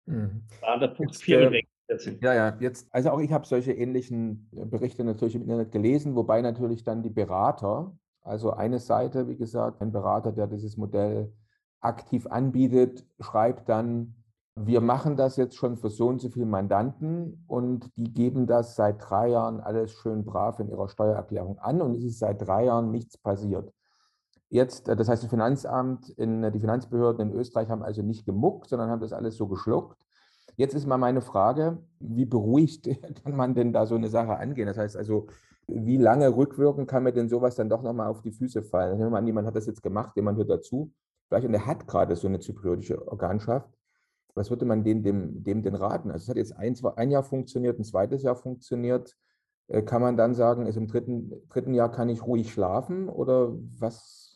Mhm. War der Punkt 4 äh, ja, ja, jetzt, also auch ich habe solche ähnlichen äh, Berichte natürlich im Internet gelesen, wobei natürlich dann die Berater, also eine Seite, wie gesagt, ein Berater, der dieses Modell aktiv anbietet, schreibt dann, wir machen das jetzt schon für so und so viele Mandanten und die geben das seit drei Jahren alles schön brav in ihrer Steuererklärung an und es ist seit drei Jahren nichts passiert. Jetzt, äh, das heißt, das Finanzamt, in, äh, die Finanzbehörden in Österreich haben also nicht gemuckt, sondern haben das alles so geschluckt. Jetzt ist mal meine Frage, wie beruhigt (laughs) kann man denn da so eine Sache angehen? Das heißt also, wie lange rückwirken kann mir denn sowas dann doch nochmal auf die Füße fallen? Nehmen wir mal an, jemand hat das jetzt gemacht, jemand hört dazu, vielleicht und er hat gerade so eine zypriotische Organschaft was würde man dem, dem, dem denn raten? Also es hat jetzt ein, zwei, ein Jahr funktioniert, ein zweites Jahr funktioniert. Äh, kann man dann sagen, also im dritten, dritten Jahr kann ich ruhig schlafen oder was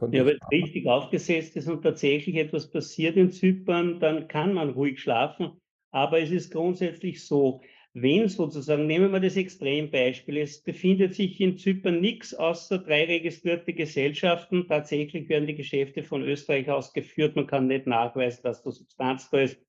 Ja, wenn es richtig aufgesetzt ist und tatsächlich etwas passiert in Zypern, dann kann man ruhig schlafen. Aber es ist grundsätzlich so, wenn sozusagen, nehmen wir das Extrembeispiel, es befindet sich in Zypern nichts außer drei registrierte Gesellschaften. Tatsächlich werden die Geschäfte von Österreich aus geführt. Man kann nicht nachweisen, dass da Substanz da ist.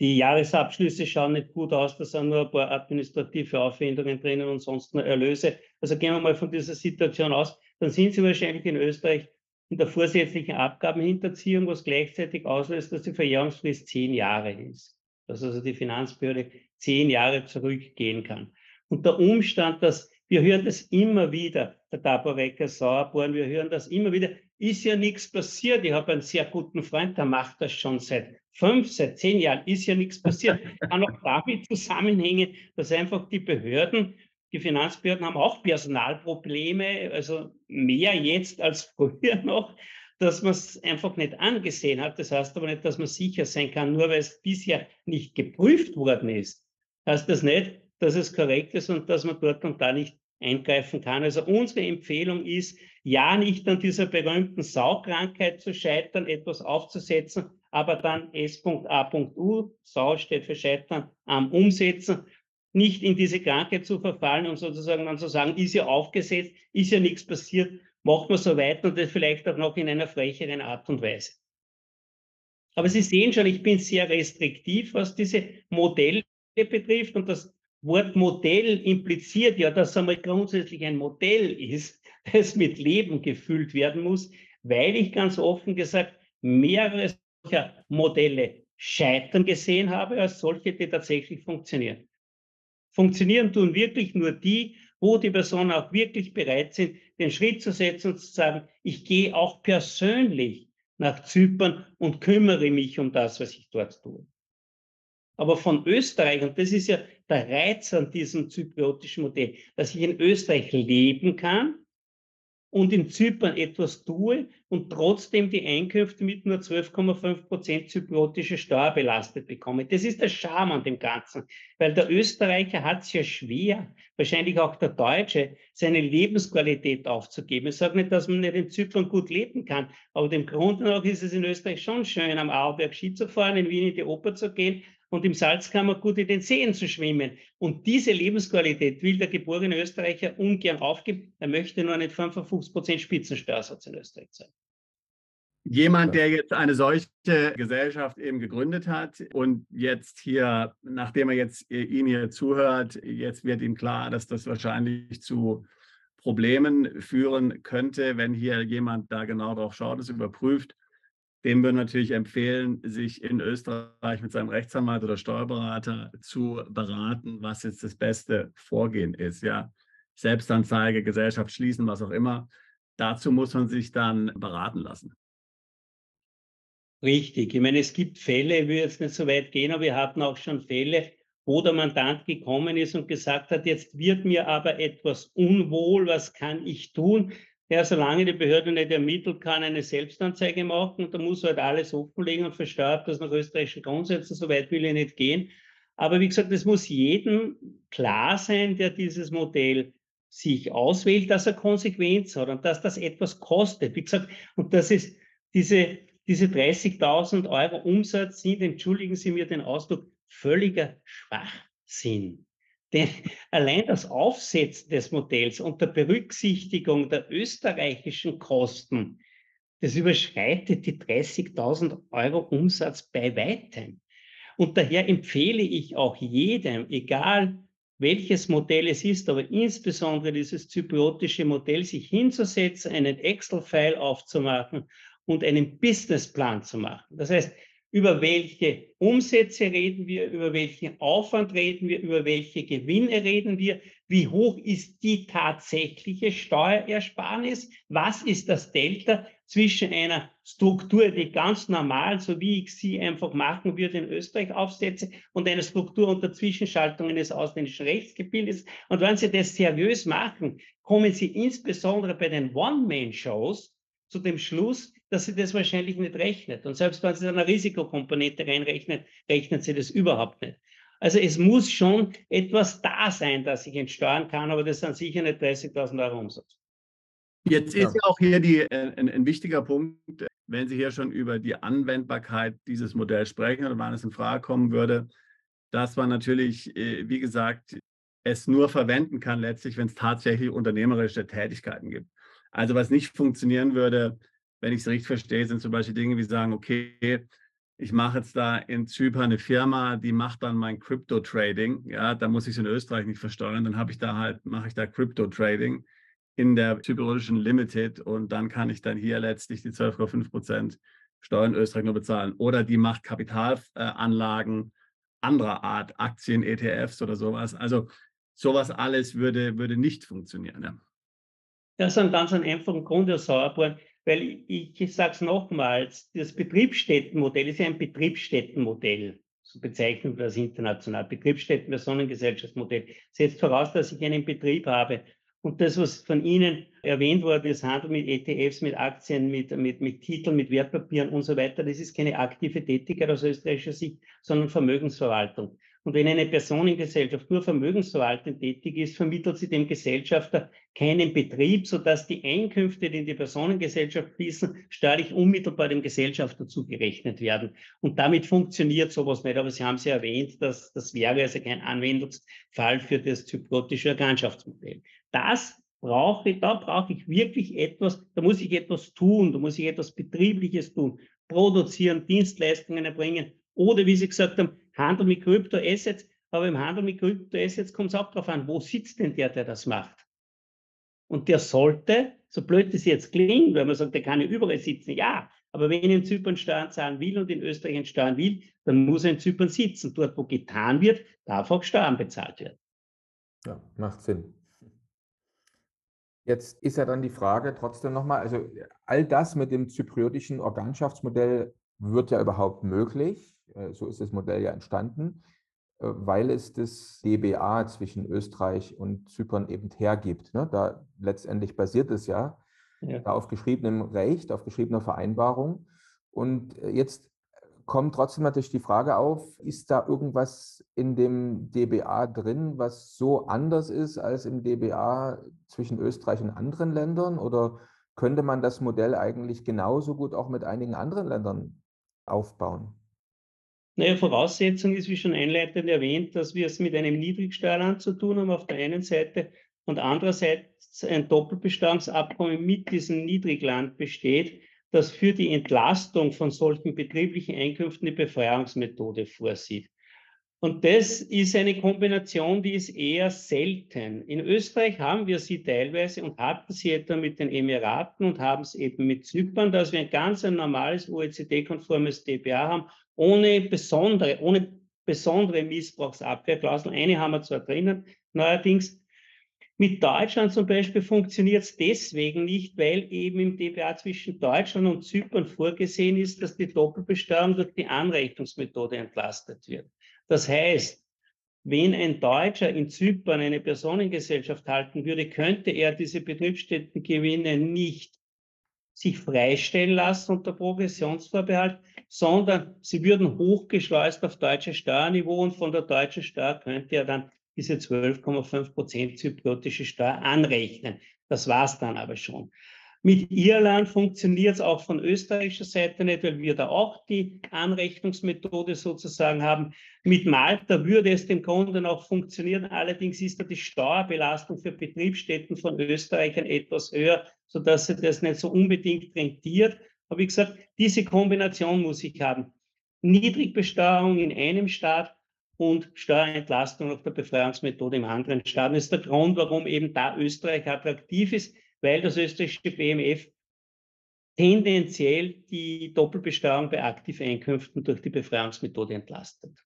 Die Jahresabschlüsse schauen nicht gut aus, da sind nur ein paar administrative Aufwendungen drinnen und sonst nur Erlöse. Also gehen wir mal von dieser Situation aus, dann sind Sie wahrscheinlich in Österreich in der vorsätzlichen Abgabenhinterziehung, was gleichzeitig auslöst, dass die Verjährungsfrist zehn Jahre ist dass also die Finanzbehörde zehn Jahre zurückgehen kann. Und der Umstand, dass wir hören das immer wieder, der Taborecker Sauerborn, wir hören das immer wieder, ist ja nichts passiert. Ich habe einen sehr guten Freund, der macht das schon seit fünf, seit zehn Jahren, ist ja nichts passiert. Kann auch (laughs) damit zusammenhängen, dass einfach die Behörden, die Finanzbehörden haben auch Personalprobleme, also mehr jetzt als (laughs) früher noch dass man es einfach nicht angesehen hat. Das heißt aber nicht, dass man sicher sein kann, nur weil es bisher nicht geprüft worden ist. Heißt das nicht, dass es korrekt ist und dass man dort und da nicht eingreifen kann. Also unsere Empfehlung ist, ja nicht an dieser berühmten Saukrankheit zu scheitern, etwas aufzusetzen, aber dann S.A.U, Sau steht für Scheitern, am Umsetzen, nicht in diese Krankheit zu verfallen und sozusagen dann zu sagen, ist ja aufgesetzt, ist ja nichts passiert, macht man so weiter und das vielleicht auch noch in einer frecheren Art und Weise. Aber Sie sehen schon, ich bin sehr restriktiv, was diese Modelle betrifft und das Wort Modell impliziert ja, dass einmal grundsätzlich ein Modell ist, (laughs) das mit Leben gefüllt werden muss, weil ich ganz offen gesagt mehrere solcher Modelle scheitern gesehen habe, als solche, die tatsächlich funktionieren. Funktionieren tun wirklich nur die, wo die Personen auch wirklich bereit sind, den Schritt zu setzen und zu sagen, ich gehe auch persönlich nach Zypern und kümmere mich um das, was ich dort tue. Aber von Österreich, und das ist ja der Reiz an diesem zypriotischen Modell, dass ich in Österreich leben kann, und in Zypern etwas tue und trotzdem die Einkünfte mit nur 12,5 Prozent zypriotische Steuer belastet bekomme. Das ist der Charme an dem Ganzen, weil der Österreicher hat es ja schwer, wahrscheinlich auch der Deutsche, seine Lebensqualität aufzugeben. Ich sage nicht, dass man nicht in Zypern gut leben kann, aber dem Grunde nach ist es in Österreich schon schön, am Arlberg Ski zu fahren, in Wien in die Oper zu gehen und im Salzkammer gut in den Seen zu schwimmen. Und diese Lebensqualität will der geborene Österreicher ungern aufgeben. Er möchte nur nicht 55 Prozent Spitzensteuersatz in Österreich sein. Jemand, der jetzt eine solche Gesellschaft eben gegründet hat und jetzt hier, nachdem er jetzt Ihnen hier zuhört, jetzt wird ihm klar, dass das wahrscheinlich zu Problemen führen könnte, wenn hier jemand da genau drauf schaut, es überprüft dem wir natürlich empfehlen, sich in Österreich mit seinem Rechtsanwalt oder Steuerberater zu beraten, was jetzt das beste Vorgehen ist. Ja, Selbstanzeige, Gesellschaft schließen, was auch immer. dazu muss man sich dann beraten lassen. Richtig. Ich meine, es gibt Fälle, ich will jetzt nicht so weit gehen, aber wir hatten auch schon Fälle, wo der Mandant gekommen ist und gesagt hat, jetzt wird mir aber etwas unwohl, was kann ich tun? Ja, solange die Behörde nicht ermittelt, kann eine Selbstanzeige machen und da muss halt alles offenlegen und versteuert das nach österreichischen Grundsätzen, so weit will ich nicht gehen. Aber wie gesagt, es muss jedem klar sein, der dieses Modell sich auswählt, dass er Konsequenz hat und dass das etwas kostet. Wie gesagt, und das ist diese, diese 30.000 Euro Umsatz sind, entschuldigen Sie mir den Ausdruck, völliger Schwachsinn. Denn allein das Aufsetzen des Modells unter Berücksichtigung der österreichischen Kosten, das überschreitet die 30.000 Euro Umsatz bei weitem. Und daher empfehle ich auch jedem, egal welches Modell es ist, aber insbesondere dieses zypriotische Modell, sich hinzusetzen, einen Excel-File aufzumachen und einen Businessplan zu machen. Das heißt, über welche Umsätze reden wir, über welchen Aufwand reden wir, über welche Gewinne reden wir, wie hoch ist die tatsächliche Steuerersparnis, was ist das Delta zwischen einer Struktur, die ganz normal, so wie ich sie einfach machen würde, in Österreich aufsetze, und einer Struktur unter Zwischenschaltung eines ausländischen Rechtsgebildes. Und wenn Sie das seriös machen, kommen Sie insbesondere bei den One-Man-Shows zu dem Schluss, dass sie das wahrscheinlich nicht rechnet. Und selbst wenn sie dann eine Risikokomponente reinrechnet, rechnet sie das überhaupt nicht. Also es muss schon etwas da sein, das ich entsteuern kann, aber das sind sicher nicht 30.000 Euro Umsatz. Jetzt ist ja auch hier die, ein, ein, wichtiger Punkt, wenn Sie hier schon über die Anwendbarkeit dieses Modells sprechen oder wann es in Frage kommen würde, dass man natürlich, äh, wie gesagt, es nur verwenden kann letztlich, wenn es tatsächlich unternehmerische Tätigkeiten gibt. Also was nicht funktionieren würde, wenn ich es richtig verstehe, sind zum Beispiel Dinge wie sagen, okay, ich mache jetzt da in Zypern eine Firma, die macht dann mein Crypto-Trading. Ja, da muss ich es in Österreich nicht versteuern. Dann habe ich da halt, mache ich da Crypto-Trading in der zyprischen Limited und dann kann ich dann hier letztlich die 12,5 Prozent Steuern in Österreich nur bezahlen. Oder die macht Kapitalanlagen anderer Art, Aktien, ETFs oder sowas. Also sowas alles würde, würde nicht funktionieren. Ja. Das ist ein ganz einfachen Grund, Herr Sauerborn weil ich, ich sage es nochmals, das Betriebsstättenmodell ist ja ein Betriebsstättenmodell. So bezeichnen wir das international. Betriebsstätten, Personengesellschaftsmodell setzt voraus, dass ich einen Betrieb habe. Und das, was von Ihnen erwähnt wurde, das Handel mit ETFs, mit Aktien, mit, mit, mit Titeln, mit Wertpapieren und so weiter, das ist keine aktive Tätigkeit aus österreichischer Sicht, sondern Vermögensverwaltung. Und wenn eine Personengesellschaft nur vermögensverwaltend tätig ist, vermittelt sie dem Gesellschafter keinen Betrieb, sodass die Einkünfte, die in die Personengesellschaft fließen, steuerlich unmittelbar dem Gesellschafter zugerechnet werden. Und damit funktioniert sowas nicht. Aber Sie haben es ja erwähnt, dass das wäre also kein Anwendungsfall für das zyprotische Organschaftsmodell. Das brauche ich, da brauche ich wirklich etwas, da muss ich etwas tun, da muss ich etwas Betriebliches tun, produzieren, Dienstleistungen erbringen oder wie Sie gesagt haben, Handel mit Kryptoassets. Aber im Handel mit Kryptoassets kommt es auch darauf an, wo sitzt denn der, der das macht? Und der sollte, so blöd das jetzt klingt, weil man sagt, der kann ja überall sitzen, ja, aber wenn er in Zypern Steuern zahlen will und in Österreich Steuern will, dann muss er in Zypern sitzen. Dort, wo getan wird, darf auch Steuern bezahlt werden. Ja, macht Sinn. Jetzt ist ja dann die Frage trotzdem nochmal, also all das mit dem zypriotischen Organschaftsmodell wird ja überhaupt möglich. Äh, so ist das Modell ja entstanden, äh, weil es das DBA zwischen Österreich und Zypern eben hergibt. Ne? Da letztendlich basiert es ja, ja. auf geschriebenem Recht, auf geschriebener Vereinbarung. Und äh, jetzt kommt trotzdem natürlich die Frage auf, ist da irgendwas in dem DBA drin, was so anders ist als im DBA zwischen Österreich und anderen Ländern? Oder könnte man das Modell eigentlich genauso gut auch mit einigen anderen Ländern aufbauen? Naja, Voraussetzung ist, wie schon einleitend erwähnt, dass wir es mit einem Niedrigsteuerland zu tun haben auf der einen Seite und andererseits ein Doppelbesteuerungsabkommen mit diesem Niedrigland besteht, das für die Entlastung von solchen betrieblichen Einkünften die Befreiungsmethode vorsieht. Und das ist eine Kombination, die ist eher selten. In Österreich haben wir sie teilweise und hatten sie etwa mit den Emiraten und haben es eben mit Zypern, dass wir ein ganz ein normales OECD-konformes DPA haben, ohne besondere, ohne besondere Missbrauchsabwehrklauseln. Eine haben wir zwar drinnen, neuerdings. Mit Deutschland zum Beispiel funktioniert es deswegen nicht, weil eben im DPA zwischen Deutschland und Zypern vorgesehen ist, dass die Doppelbesteuerung durch die Anrechnungsmethode entlastet wird. Das heißt, wenn ein Deutscher in Zypern eine Personengesellschaft halten würde, könnte er diese Betriebsstättengewinne nicht sich freistellen lassen unter Progressionsvorbehalt, sondern sie würden hochgeschleust auf deutsches Steuerniveau und von der deutschen Steuer könnte er dann diese 12,5 Prozent zypriotische Steuer anrechnen. Das war es dann aber schon. Mit Irland funktioniert es auch von österreichischer Seite nicht, weil wir da auch die Anrechnungsmethode sozusagen haben. Mit Malta würde es dem Grunde auch funktionieren. Allerdings ist da die Steuerbelastung für Betriebsstätten von Österreichern etwas höher, sodass sie das nicht so unbedingt rentiert. Aber wie gesagt, diese Kombination muss ich haben. Niedrigbesteuerung in einem Staat und Steuerentlastung nach der Befreiungsmethode im anderen Staat. Das ist der Grund, warum eben da Österreich attraktiv ist, weil das österreichische BMF tendenziell die Doppelbesteuerung bei Aktiveinkünften durch die Befreiungsmethode entlastet.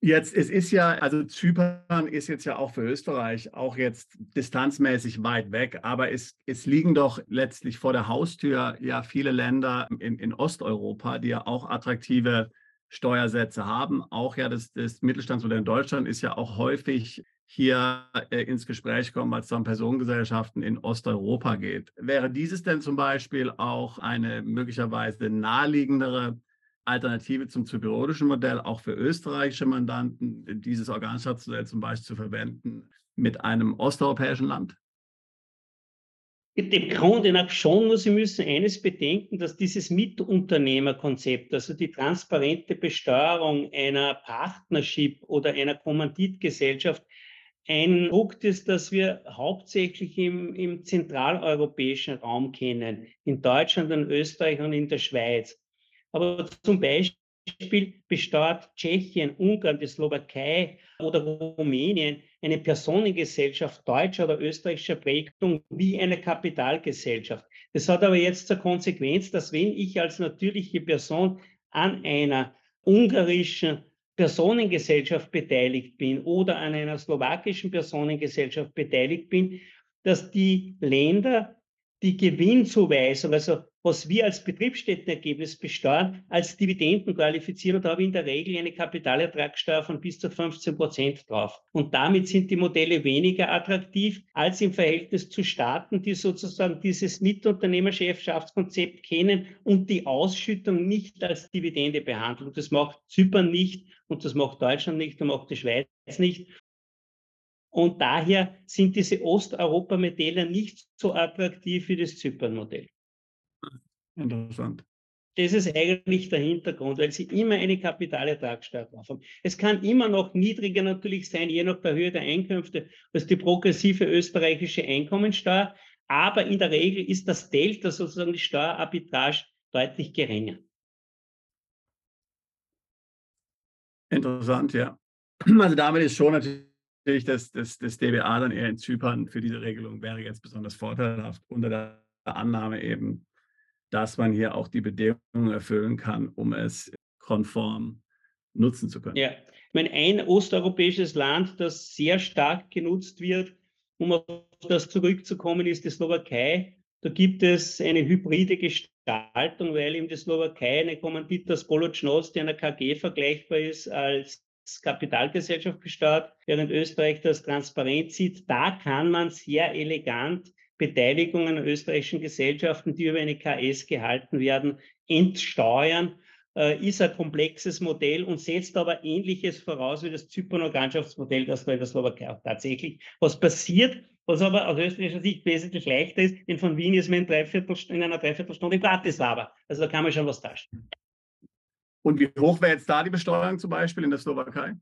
Jetzt, es ist ja, also Zypern ist jetzt ja auch für Österreich auch jetzt distanzmäßig weit weg, aber es, es liegen doch letztlich vor der Haustür ja viele Länder in, in Osteuropa, die ja auch attraktive Steuersätze haben. Auch ja das, das Mittelstandsmodell in Deutschland ist ja auch häufig hier äh, ins Gespräch kommen, weil es um Personengesellschaften in Osteuropa geht. Wäre dieses denn zum Beispiel auch eine möglicherweise naheliegendere Alternative zum zypriotischen Modell, auch für österreichische Mandanten, dieses Organschaftsmodell zum Beispiel zu verwenden mit einem osteuropäischen Land? Dem Grunde nach schon, nur Sie müssen eines bedenken, dass dieses Mitunternehmerkonzept, also die transparente Besteuerung einer Partnership oder einer Kommanditgesellschaft, ein Produkt ist, das wir hauptsächlich im, im zentraleuropäischen Raum kennen, in Deutschland, in Österreich und in der Schweiz. Aber zum Beispiel besteuert Tschechien, Ungarn, die Slowakei oder Rumänien eine Personengesellschaft deutscher oder österreichischer Prägung wie eine Kapitalgesellschaft. Das hat aber jetzt zur Konsequenz, dass wenn ich als natürliche Person an einer ungarischen Personengesellschaft beteiligt bin oder an einer slowakischen Personengesellschaft beteiligt bin, dass die Länder die Gewinnzuweisung, also was wir als Betriebsstättenergebnis besteuern, als Dividenden qualifizieren. Und da habe ich in der Regel eine Kapitalertragssteuer von bis zu 15 Prozent drauf. Und damit sind die Modelle weniger attraktiv als im Verhältnis zu Staaten, die sozusagen dieses Mitunternehmerschaftskonzept kennen und die Ausschüttung nicht als Dividende behandeln. Das macht Zypern nicht und das macht Deutschland nicht und macht die Schweiz nicht. Und daher sind diese Osteuropa-Modelle nicht so attraktiv wie das Zypern-Modell. Interessant. Das ist eigentlich der Hintergrund, weil sie immer eine Kapitalertragssteuer drauf haben. Es kann immer noch niedriger natürlich sein, je nach der Höhe der Einkünfte, als die progressive österreichische Einkommensteuer. Aber in der Regel ist das Delta, sozusagen die Steuerarbitrage, deutlich geringer. Interessant, ja. Also damit ist schon natürlich natürlich das, das, das DBA dann eher in Zypern für diese Regelung wäre jetzt besonders vorteilhaft, unter der Annahme eben, dass man hier auch die Bedingungen erfüllen kann, um es konform nutzen zu können. Ja, ich meine, ein osteuropäisches Land, das sehr stark genutzt wird, um auf das zurückzukommen, ist die Slowakei. Da gibt es eine hybride Gestaltung, weil eben die Slowakei eine Kommanditas Bolocnos, die einer KG vergleichbar ist, als Kapitalgesellschaft gestartet, während Österreich das transparent sieht. Da kann man sehr elegant Beteiligungen an österreichischen Gesellschaften, die über eine KS gehalten werden, entsteuern. Äh, ist ein komplexes Modell und setzt aber Ähnliches voraus wie das Zypern-Organschaftsmodell, das bei der Slowakei auch tatsächlich was passiert, was aber aus österreichischer Sicht wesentlich leichter ist, denn von Wien ist man in, Dreiviertel, in einer Dreiviertelstunde in Bratislava. Also da kann man schon was tauschen. Und wie hoch wäre jetzt da die Besteuerung zum Beispiel in der Slowakei?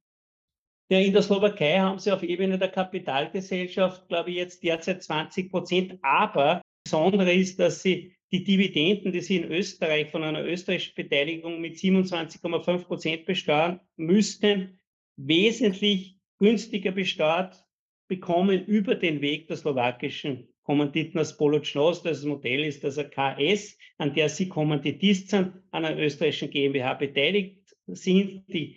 Ja, in der Slowakei haben sie auf Ebene der Kapitalgesellschaft, glaube ich, jetzt derzeit 20 Prozent. Aber das Besondere ist, dass sie die Dividenden, die sie in Österreich von einer österreichischen Beteiligung mit 27,5 Prozent besteuern müssten, wesentlich günstiger besteuert bekommen über den Weg der slowakischen Kommanditen aus Polotschnos. Das Modell ist also KS, an der Sie Kommanditist sind, an einer österreichischen GmbH beteiligt sind. Die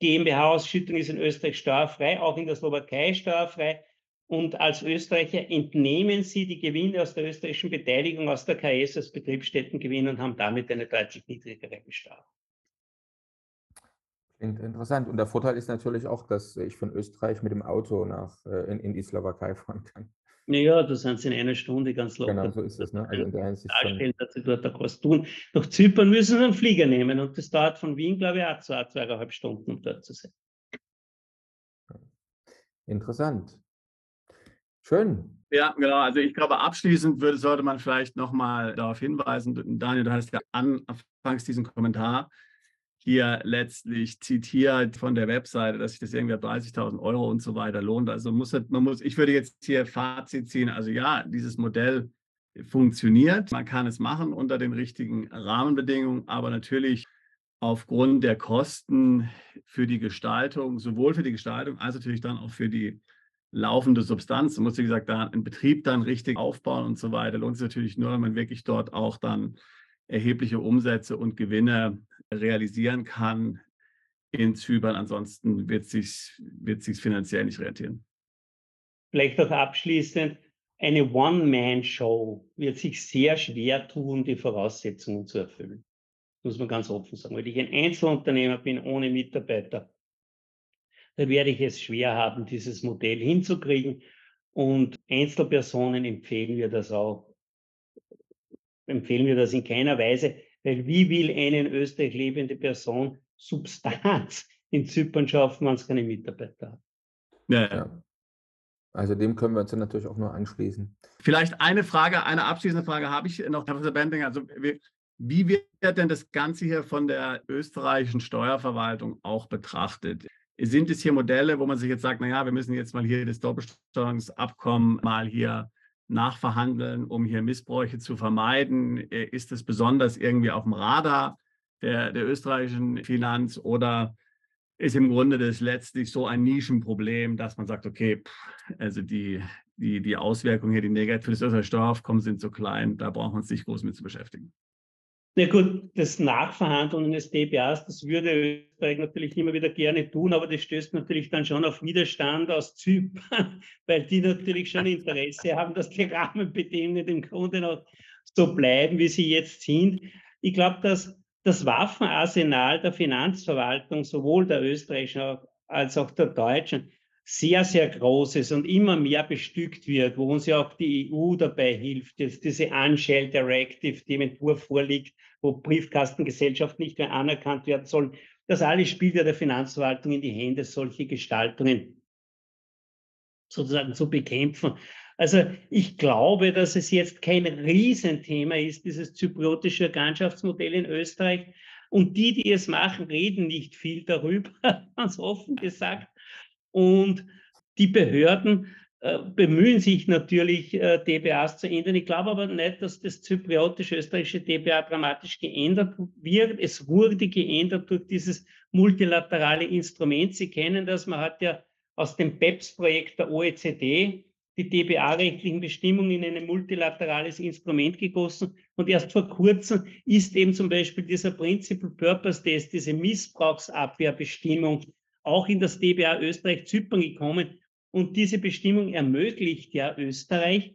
GmbH-Ausschüttung ist in Österreich steuerfrei, auch in der Slowakei steuerfrei. Und als Österreicher entnehmen sie die Gewinne aus der österreichischen Beteiligung aus der KS als Betriebsstättengewinn und haben damit eine deutlich niedrigere Besteuerung. Interessant. Und der Vorteil ist natürlich auch, dass ich von Österreich mit dem Auto nach, äh, in, in die Slowakei fahren kann. Ja, da sind sie in einer Stunde ganz locker. Genau, so ist es. Ne? Also in der Hinsicht darstellen, dass sie dort auch was tun. Nach Zypern müssen sie einen Flieger nehmen und das dauert von Wien, glaube ich, auch zwei, zweieinhalb Stunden, um dort zu sein. Interessant. Schön. Ja, genau. Also ich glaube, abschließend würde, sollte man vielleicht nochmal darauf hinweisen, Daniel, du hast ja anfangs diesen Kommentar hier letztlich zitiert von der Webseite, dass sich das irgendwie 30.000 Euro und so weiter lohnt. Also muss man muss, ich würde jetzt hier Fazit ziehen. Also ja, dieses Modell funktioniert. Man kann es machen unter den richtigen Rahmenbedingungen, aber natürlich aufgrund der Kosten für die Gestaltung, sowohl für die Gestaltung als natürlich dann auch für die laufende Substanz. Man muss, wie gesagt, da einen Betrieb dann richtig aufbauen und so weiter. Lohnt sich natürlich nur, wenn man wirklich dort auch dann erhebliche Umsätze und Gewinne realisieren kann in Zypern. Ansonsten wird es sich, wird sich finanziell nicht rentieren. Vielleicht auch abschließend, eine One-Man-Show wird sich sehr schwer tun, die Voraussetzungen zu erfüllen. Muss man ganz offen sagen. Weil ich ein Einzelunternehmer bin ohne Mitarbeiter, dann werde ich es schwer haben, dieses Modell hinzukriegen. Und Einzelpersonen empfehlen wir das auch, empfehlen wir das in keiner Weise, weil wie will eine in Österreich lebende Person Substanz (laughs) in Zypern schaffen, wenn es keine Mitarbeiter hat? Ja, ja. Also dem können wir uns dann natürlich auch nur anschließen. Vielleicht eine Frage, eine abschließende Frage habe ich noch, Herr Professor Bending. Also wie wird denn das Ganze hier von der österreichischen Steuerverwaltung auch betrachtet? Sind es hier Modelle, wo man sich jetzt sagt, naja, wir müssen jetzt mal hier das Doppelsteuerungsabkommen mal hier nachverhandeln, um hier Missbräuche zu vermeiden? Äh, ist es besonders irgendwie auf dem Radar der, der österreichischen Finanz oder ist im Grunde das letztlich so ein Nischenproblem, dass man sagt, okay, pff, also die, die, die Auswirkungen hier, die negativ für das österreichische Steueraufkommen sind so klein, da brauchen wir uns nicht groß mit zu beschäftigen. Na gut, das Nachverhandeln des DBAs, das würde Österreich natürlich immer wieder gerne tun, aber das stößt natürlich dann schon auf Widerstand aus Zypern, (laughs) weil die natürlich schon Interesse haben, dass die Rahmenbedingungen im Grunde noch so bleiben, wie sie jetzt sind. Ich glaube, dass das Waffenarsenal der Finanzverwaltung, sowohl der österreichischen als auch der deutschen, sehr, sehr groß ist und immer mehr bestückt wird, wo uns ja auch die EU dabei hilft, jetzt diese Unshell Directive, die im Entwurf vorliegt, wo Briefkastengesellschaften nicht mehr anerkannt werden sollen. Das alles spielt ja der Finanzverwaltung in die Hände, solche Gestaltungen sozusagen zu bekämpfen. Also ich glaube, dass es jetzt kein Riesenthema ist, dieses zypriotische Organschaftsmodell in Österreich. Und die, die es machen, reden nicht viel darüber, (laughs) ganz offen gesagt. Und die Behörden äh, bemühen sich natürlich, äh, DBAs zu ändern. Ich glaube aber nicht, dass das zypriotisch-österreichische DBA dramatisch geändert wird. Es wurde geändert durch dieses multilaterale Instrument. Sie kennen das, man hat ja aus dem BEPS-Projekt der OECD die DBA-rechtlichen Bestimmungen in ein multilaterales Instrument gegossen. Und erst vor kurzem ist eben zum Beispiel dieser Principal Purpose Test, diese Missbrauchsabwehrbestimmung, auch in das DBA Österreich-Zypern gekommen. Und diese Bestimmung ermöglicht ja Österreich,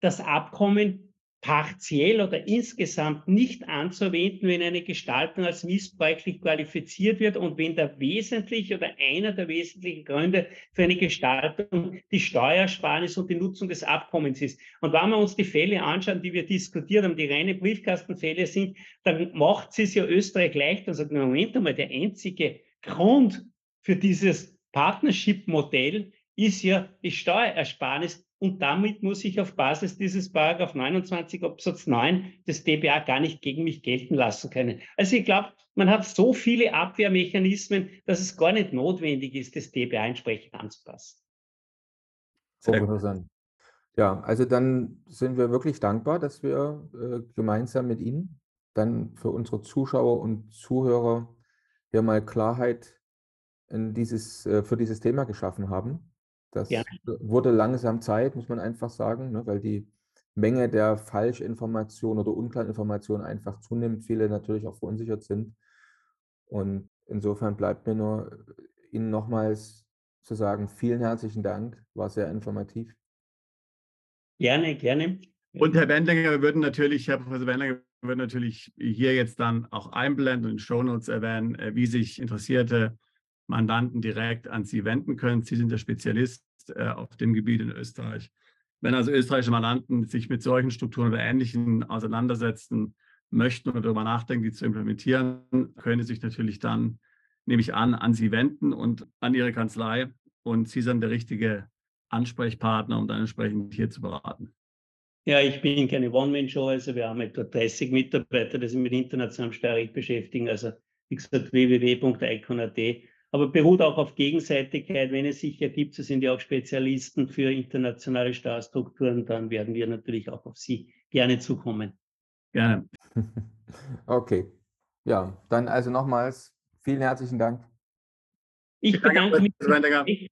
das Abkommen partiell oder insgesamt nicht anzuwenden, wenn eine Gestaltung als missbräuchlich qualifiziert wird und wenn der wesentliche oder einer der wesentlichen Gründe für eine Gestaltung die Steuersparnis und die Nutzung des Abkommens ist. Und wenn wir uns die Fälle anschauen, die wir diskutiert haben, die reine Briefkastenfälle sind, dann macht es ja Österreich leicht und sagt, Moment einmal, der einzige Grund für dieses Partnership-Modell ist ja die Steuerersparnis und damit muss ich auf Basis dieses Paragraph 29 Absatz 9 des DBA gar nicht gegen mich gelten lassen können. Also ich glaube, man hat so viele Abwehrmechanismen, dass es gar nicht notwendig ist, das DBA entsprechend anzupassen. Sehr interessant. Ja, also dann sind wir wirklich dankbar, dass wir äh, gemeinsam mit Ihnen dann für unsere Zuschauer und Zuhörer hier mal Klarheit dieses, äh, für dieses Thema geschaffen haben. Das ja. wurde langsam Zeit, muss man einfach sagen, ne, weil die Menge der Falschinformationen oder unklaren Informationen einfach zunimmt, viele natürlich auch verunsichert sind. Und insofern bleibt mir nur Ihnen nochmals zu sagen, vielen herzlichen Dank, war sehr informativ. Gerne, gerne. Und Herr Wendlinger, wir würden natürlich, Herr Professor Wendlinger, wir würden natürlich hier jetzt dann auch einblenden und in Shownotes erwähnen, äh, wie sich interessierte Mandanten direkt an Sie wenden können. Sie sind der Spezialist äh, auf dem Gebiet in Österreich. Wenn also österreichische Mandanten sich mit solchen Strukturen oder Ähnlichen auseinandersetzen möchten oder darüber nachdenken, die zu implementieren, können Sie sich natürlich dann, nehme ich an, an Sie wenden und an Ihre Kanzlei. Und Sie sind der richtige Ansprechpartner, um dann entsprechend hier zu beraten. Ja, ich bin keine One-Man-Show, also wir haben etwa 30 Mitarbeiter, die sich mit internationalem Steuerrecht beschäftigen. Also wie gesagt, www.icon.at. Aber beruht auch auf Gegenseitigkeit. Wenn es sich ergibt, so sind ja auch Spezialisten für internationale Steuerstrukturen, dann werden wir natürlich auch auf Sie gerne zukommen. Gerne. (laughs) Okay. Ja, dann also nochmals vielen herzlichen Dank. Ich bedanke mich.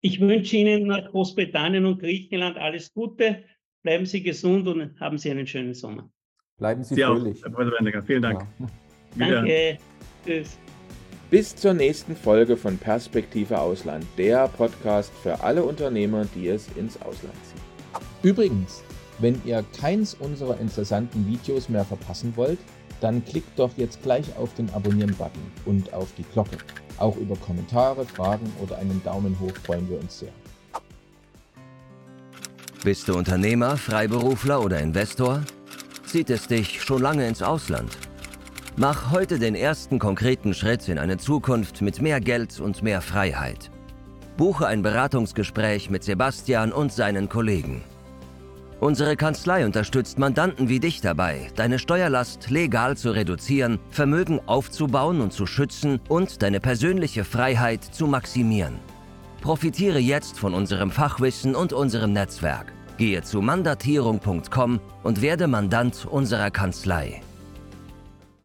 Ich wünsche Ihnen nach Großbritannien und Griechenland alles Gute. Bleiben Sie gesund und haben Sie einen schönen Sommer. Bleiben Sie, Sie fröhlich. Auch, Herr Präsident. Vielen Dank. Ja. Danke. Tschüss. Bis zur nächsten Folge von Perspektive Ausland, der Podcast für alle Unternehmer, die es ins Ausland ziehen. Übrigens, wenn ihr keins unserer interessanten Videos mehr verpassen wollt, dann klickt doch jetzt gleich auf den Abonnieren-Button und auf die Glocke. Auch über Kommentare, Fragen oder einen Daumen hoch freuen wir uns sehr. Bist du Unternehmer, Freiberufler oder Investor? Zieht es dich schon lange ins Ausland? Mach heute den ersten konkreten Schritt in eine Zukunft mit mehr Geld und mehr Freiheit. Buche ein Beratungsgespräch mit Sebastian und seinen Kollegen. Unsere Kanzlei unterstützt Mandanten wie dich dabei, deine Steuerlast legal zu reduzieren, Vermögen aufzubauen und zu schützen und deine persönliche Freiheit zu maximieren. Profitiere jetzt von unserem Fachwissen und unserem Netzwerk. Gehe zu mandatierung.com und werde Mandant unserer Kanzlei.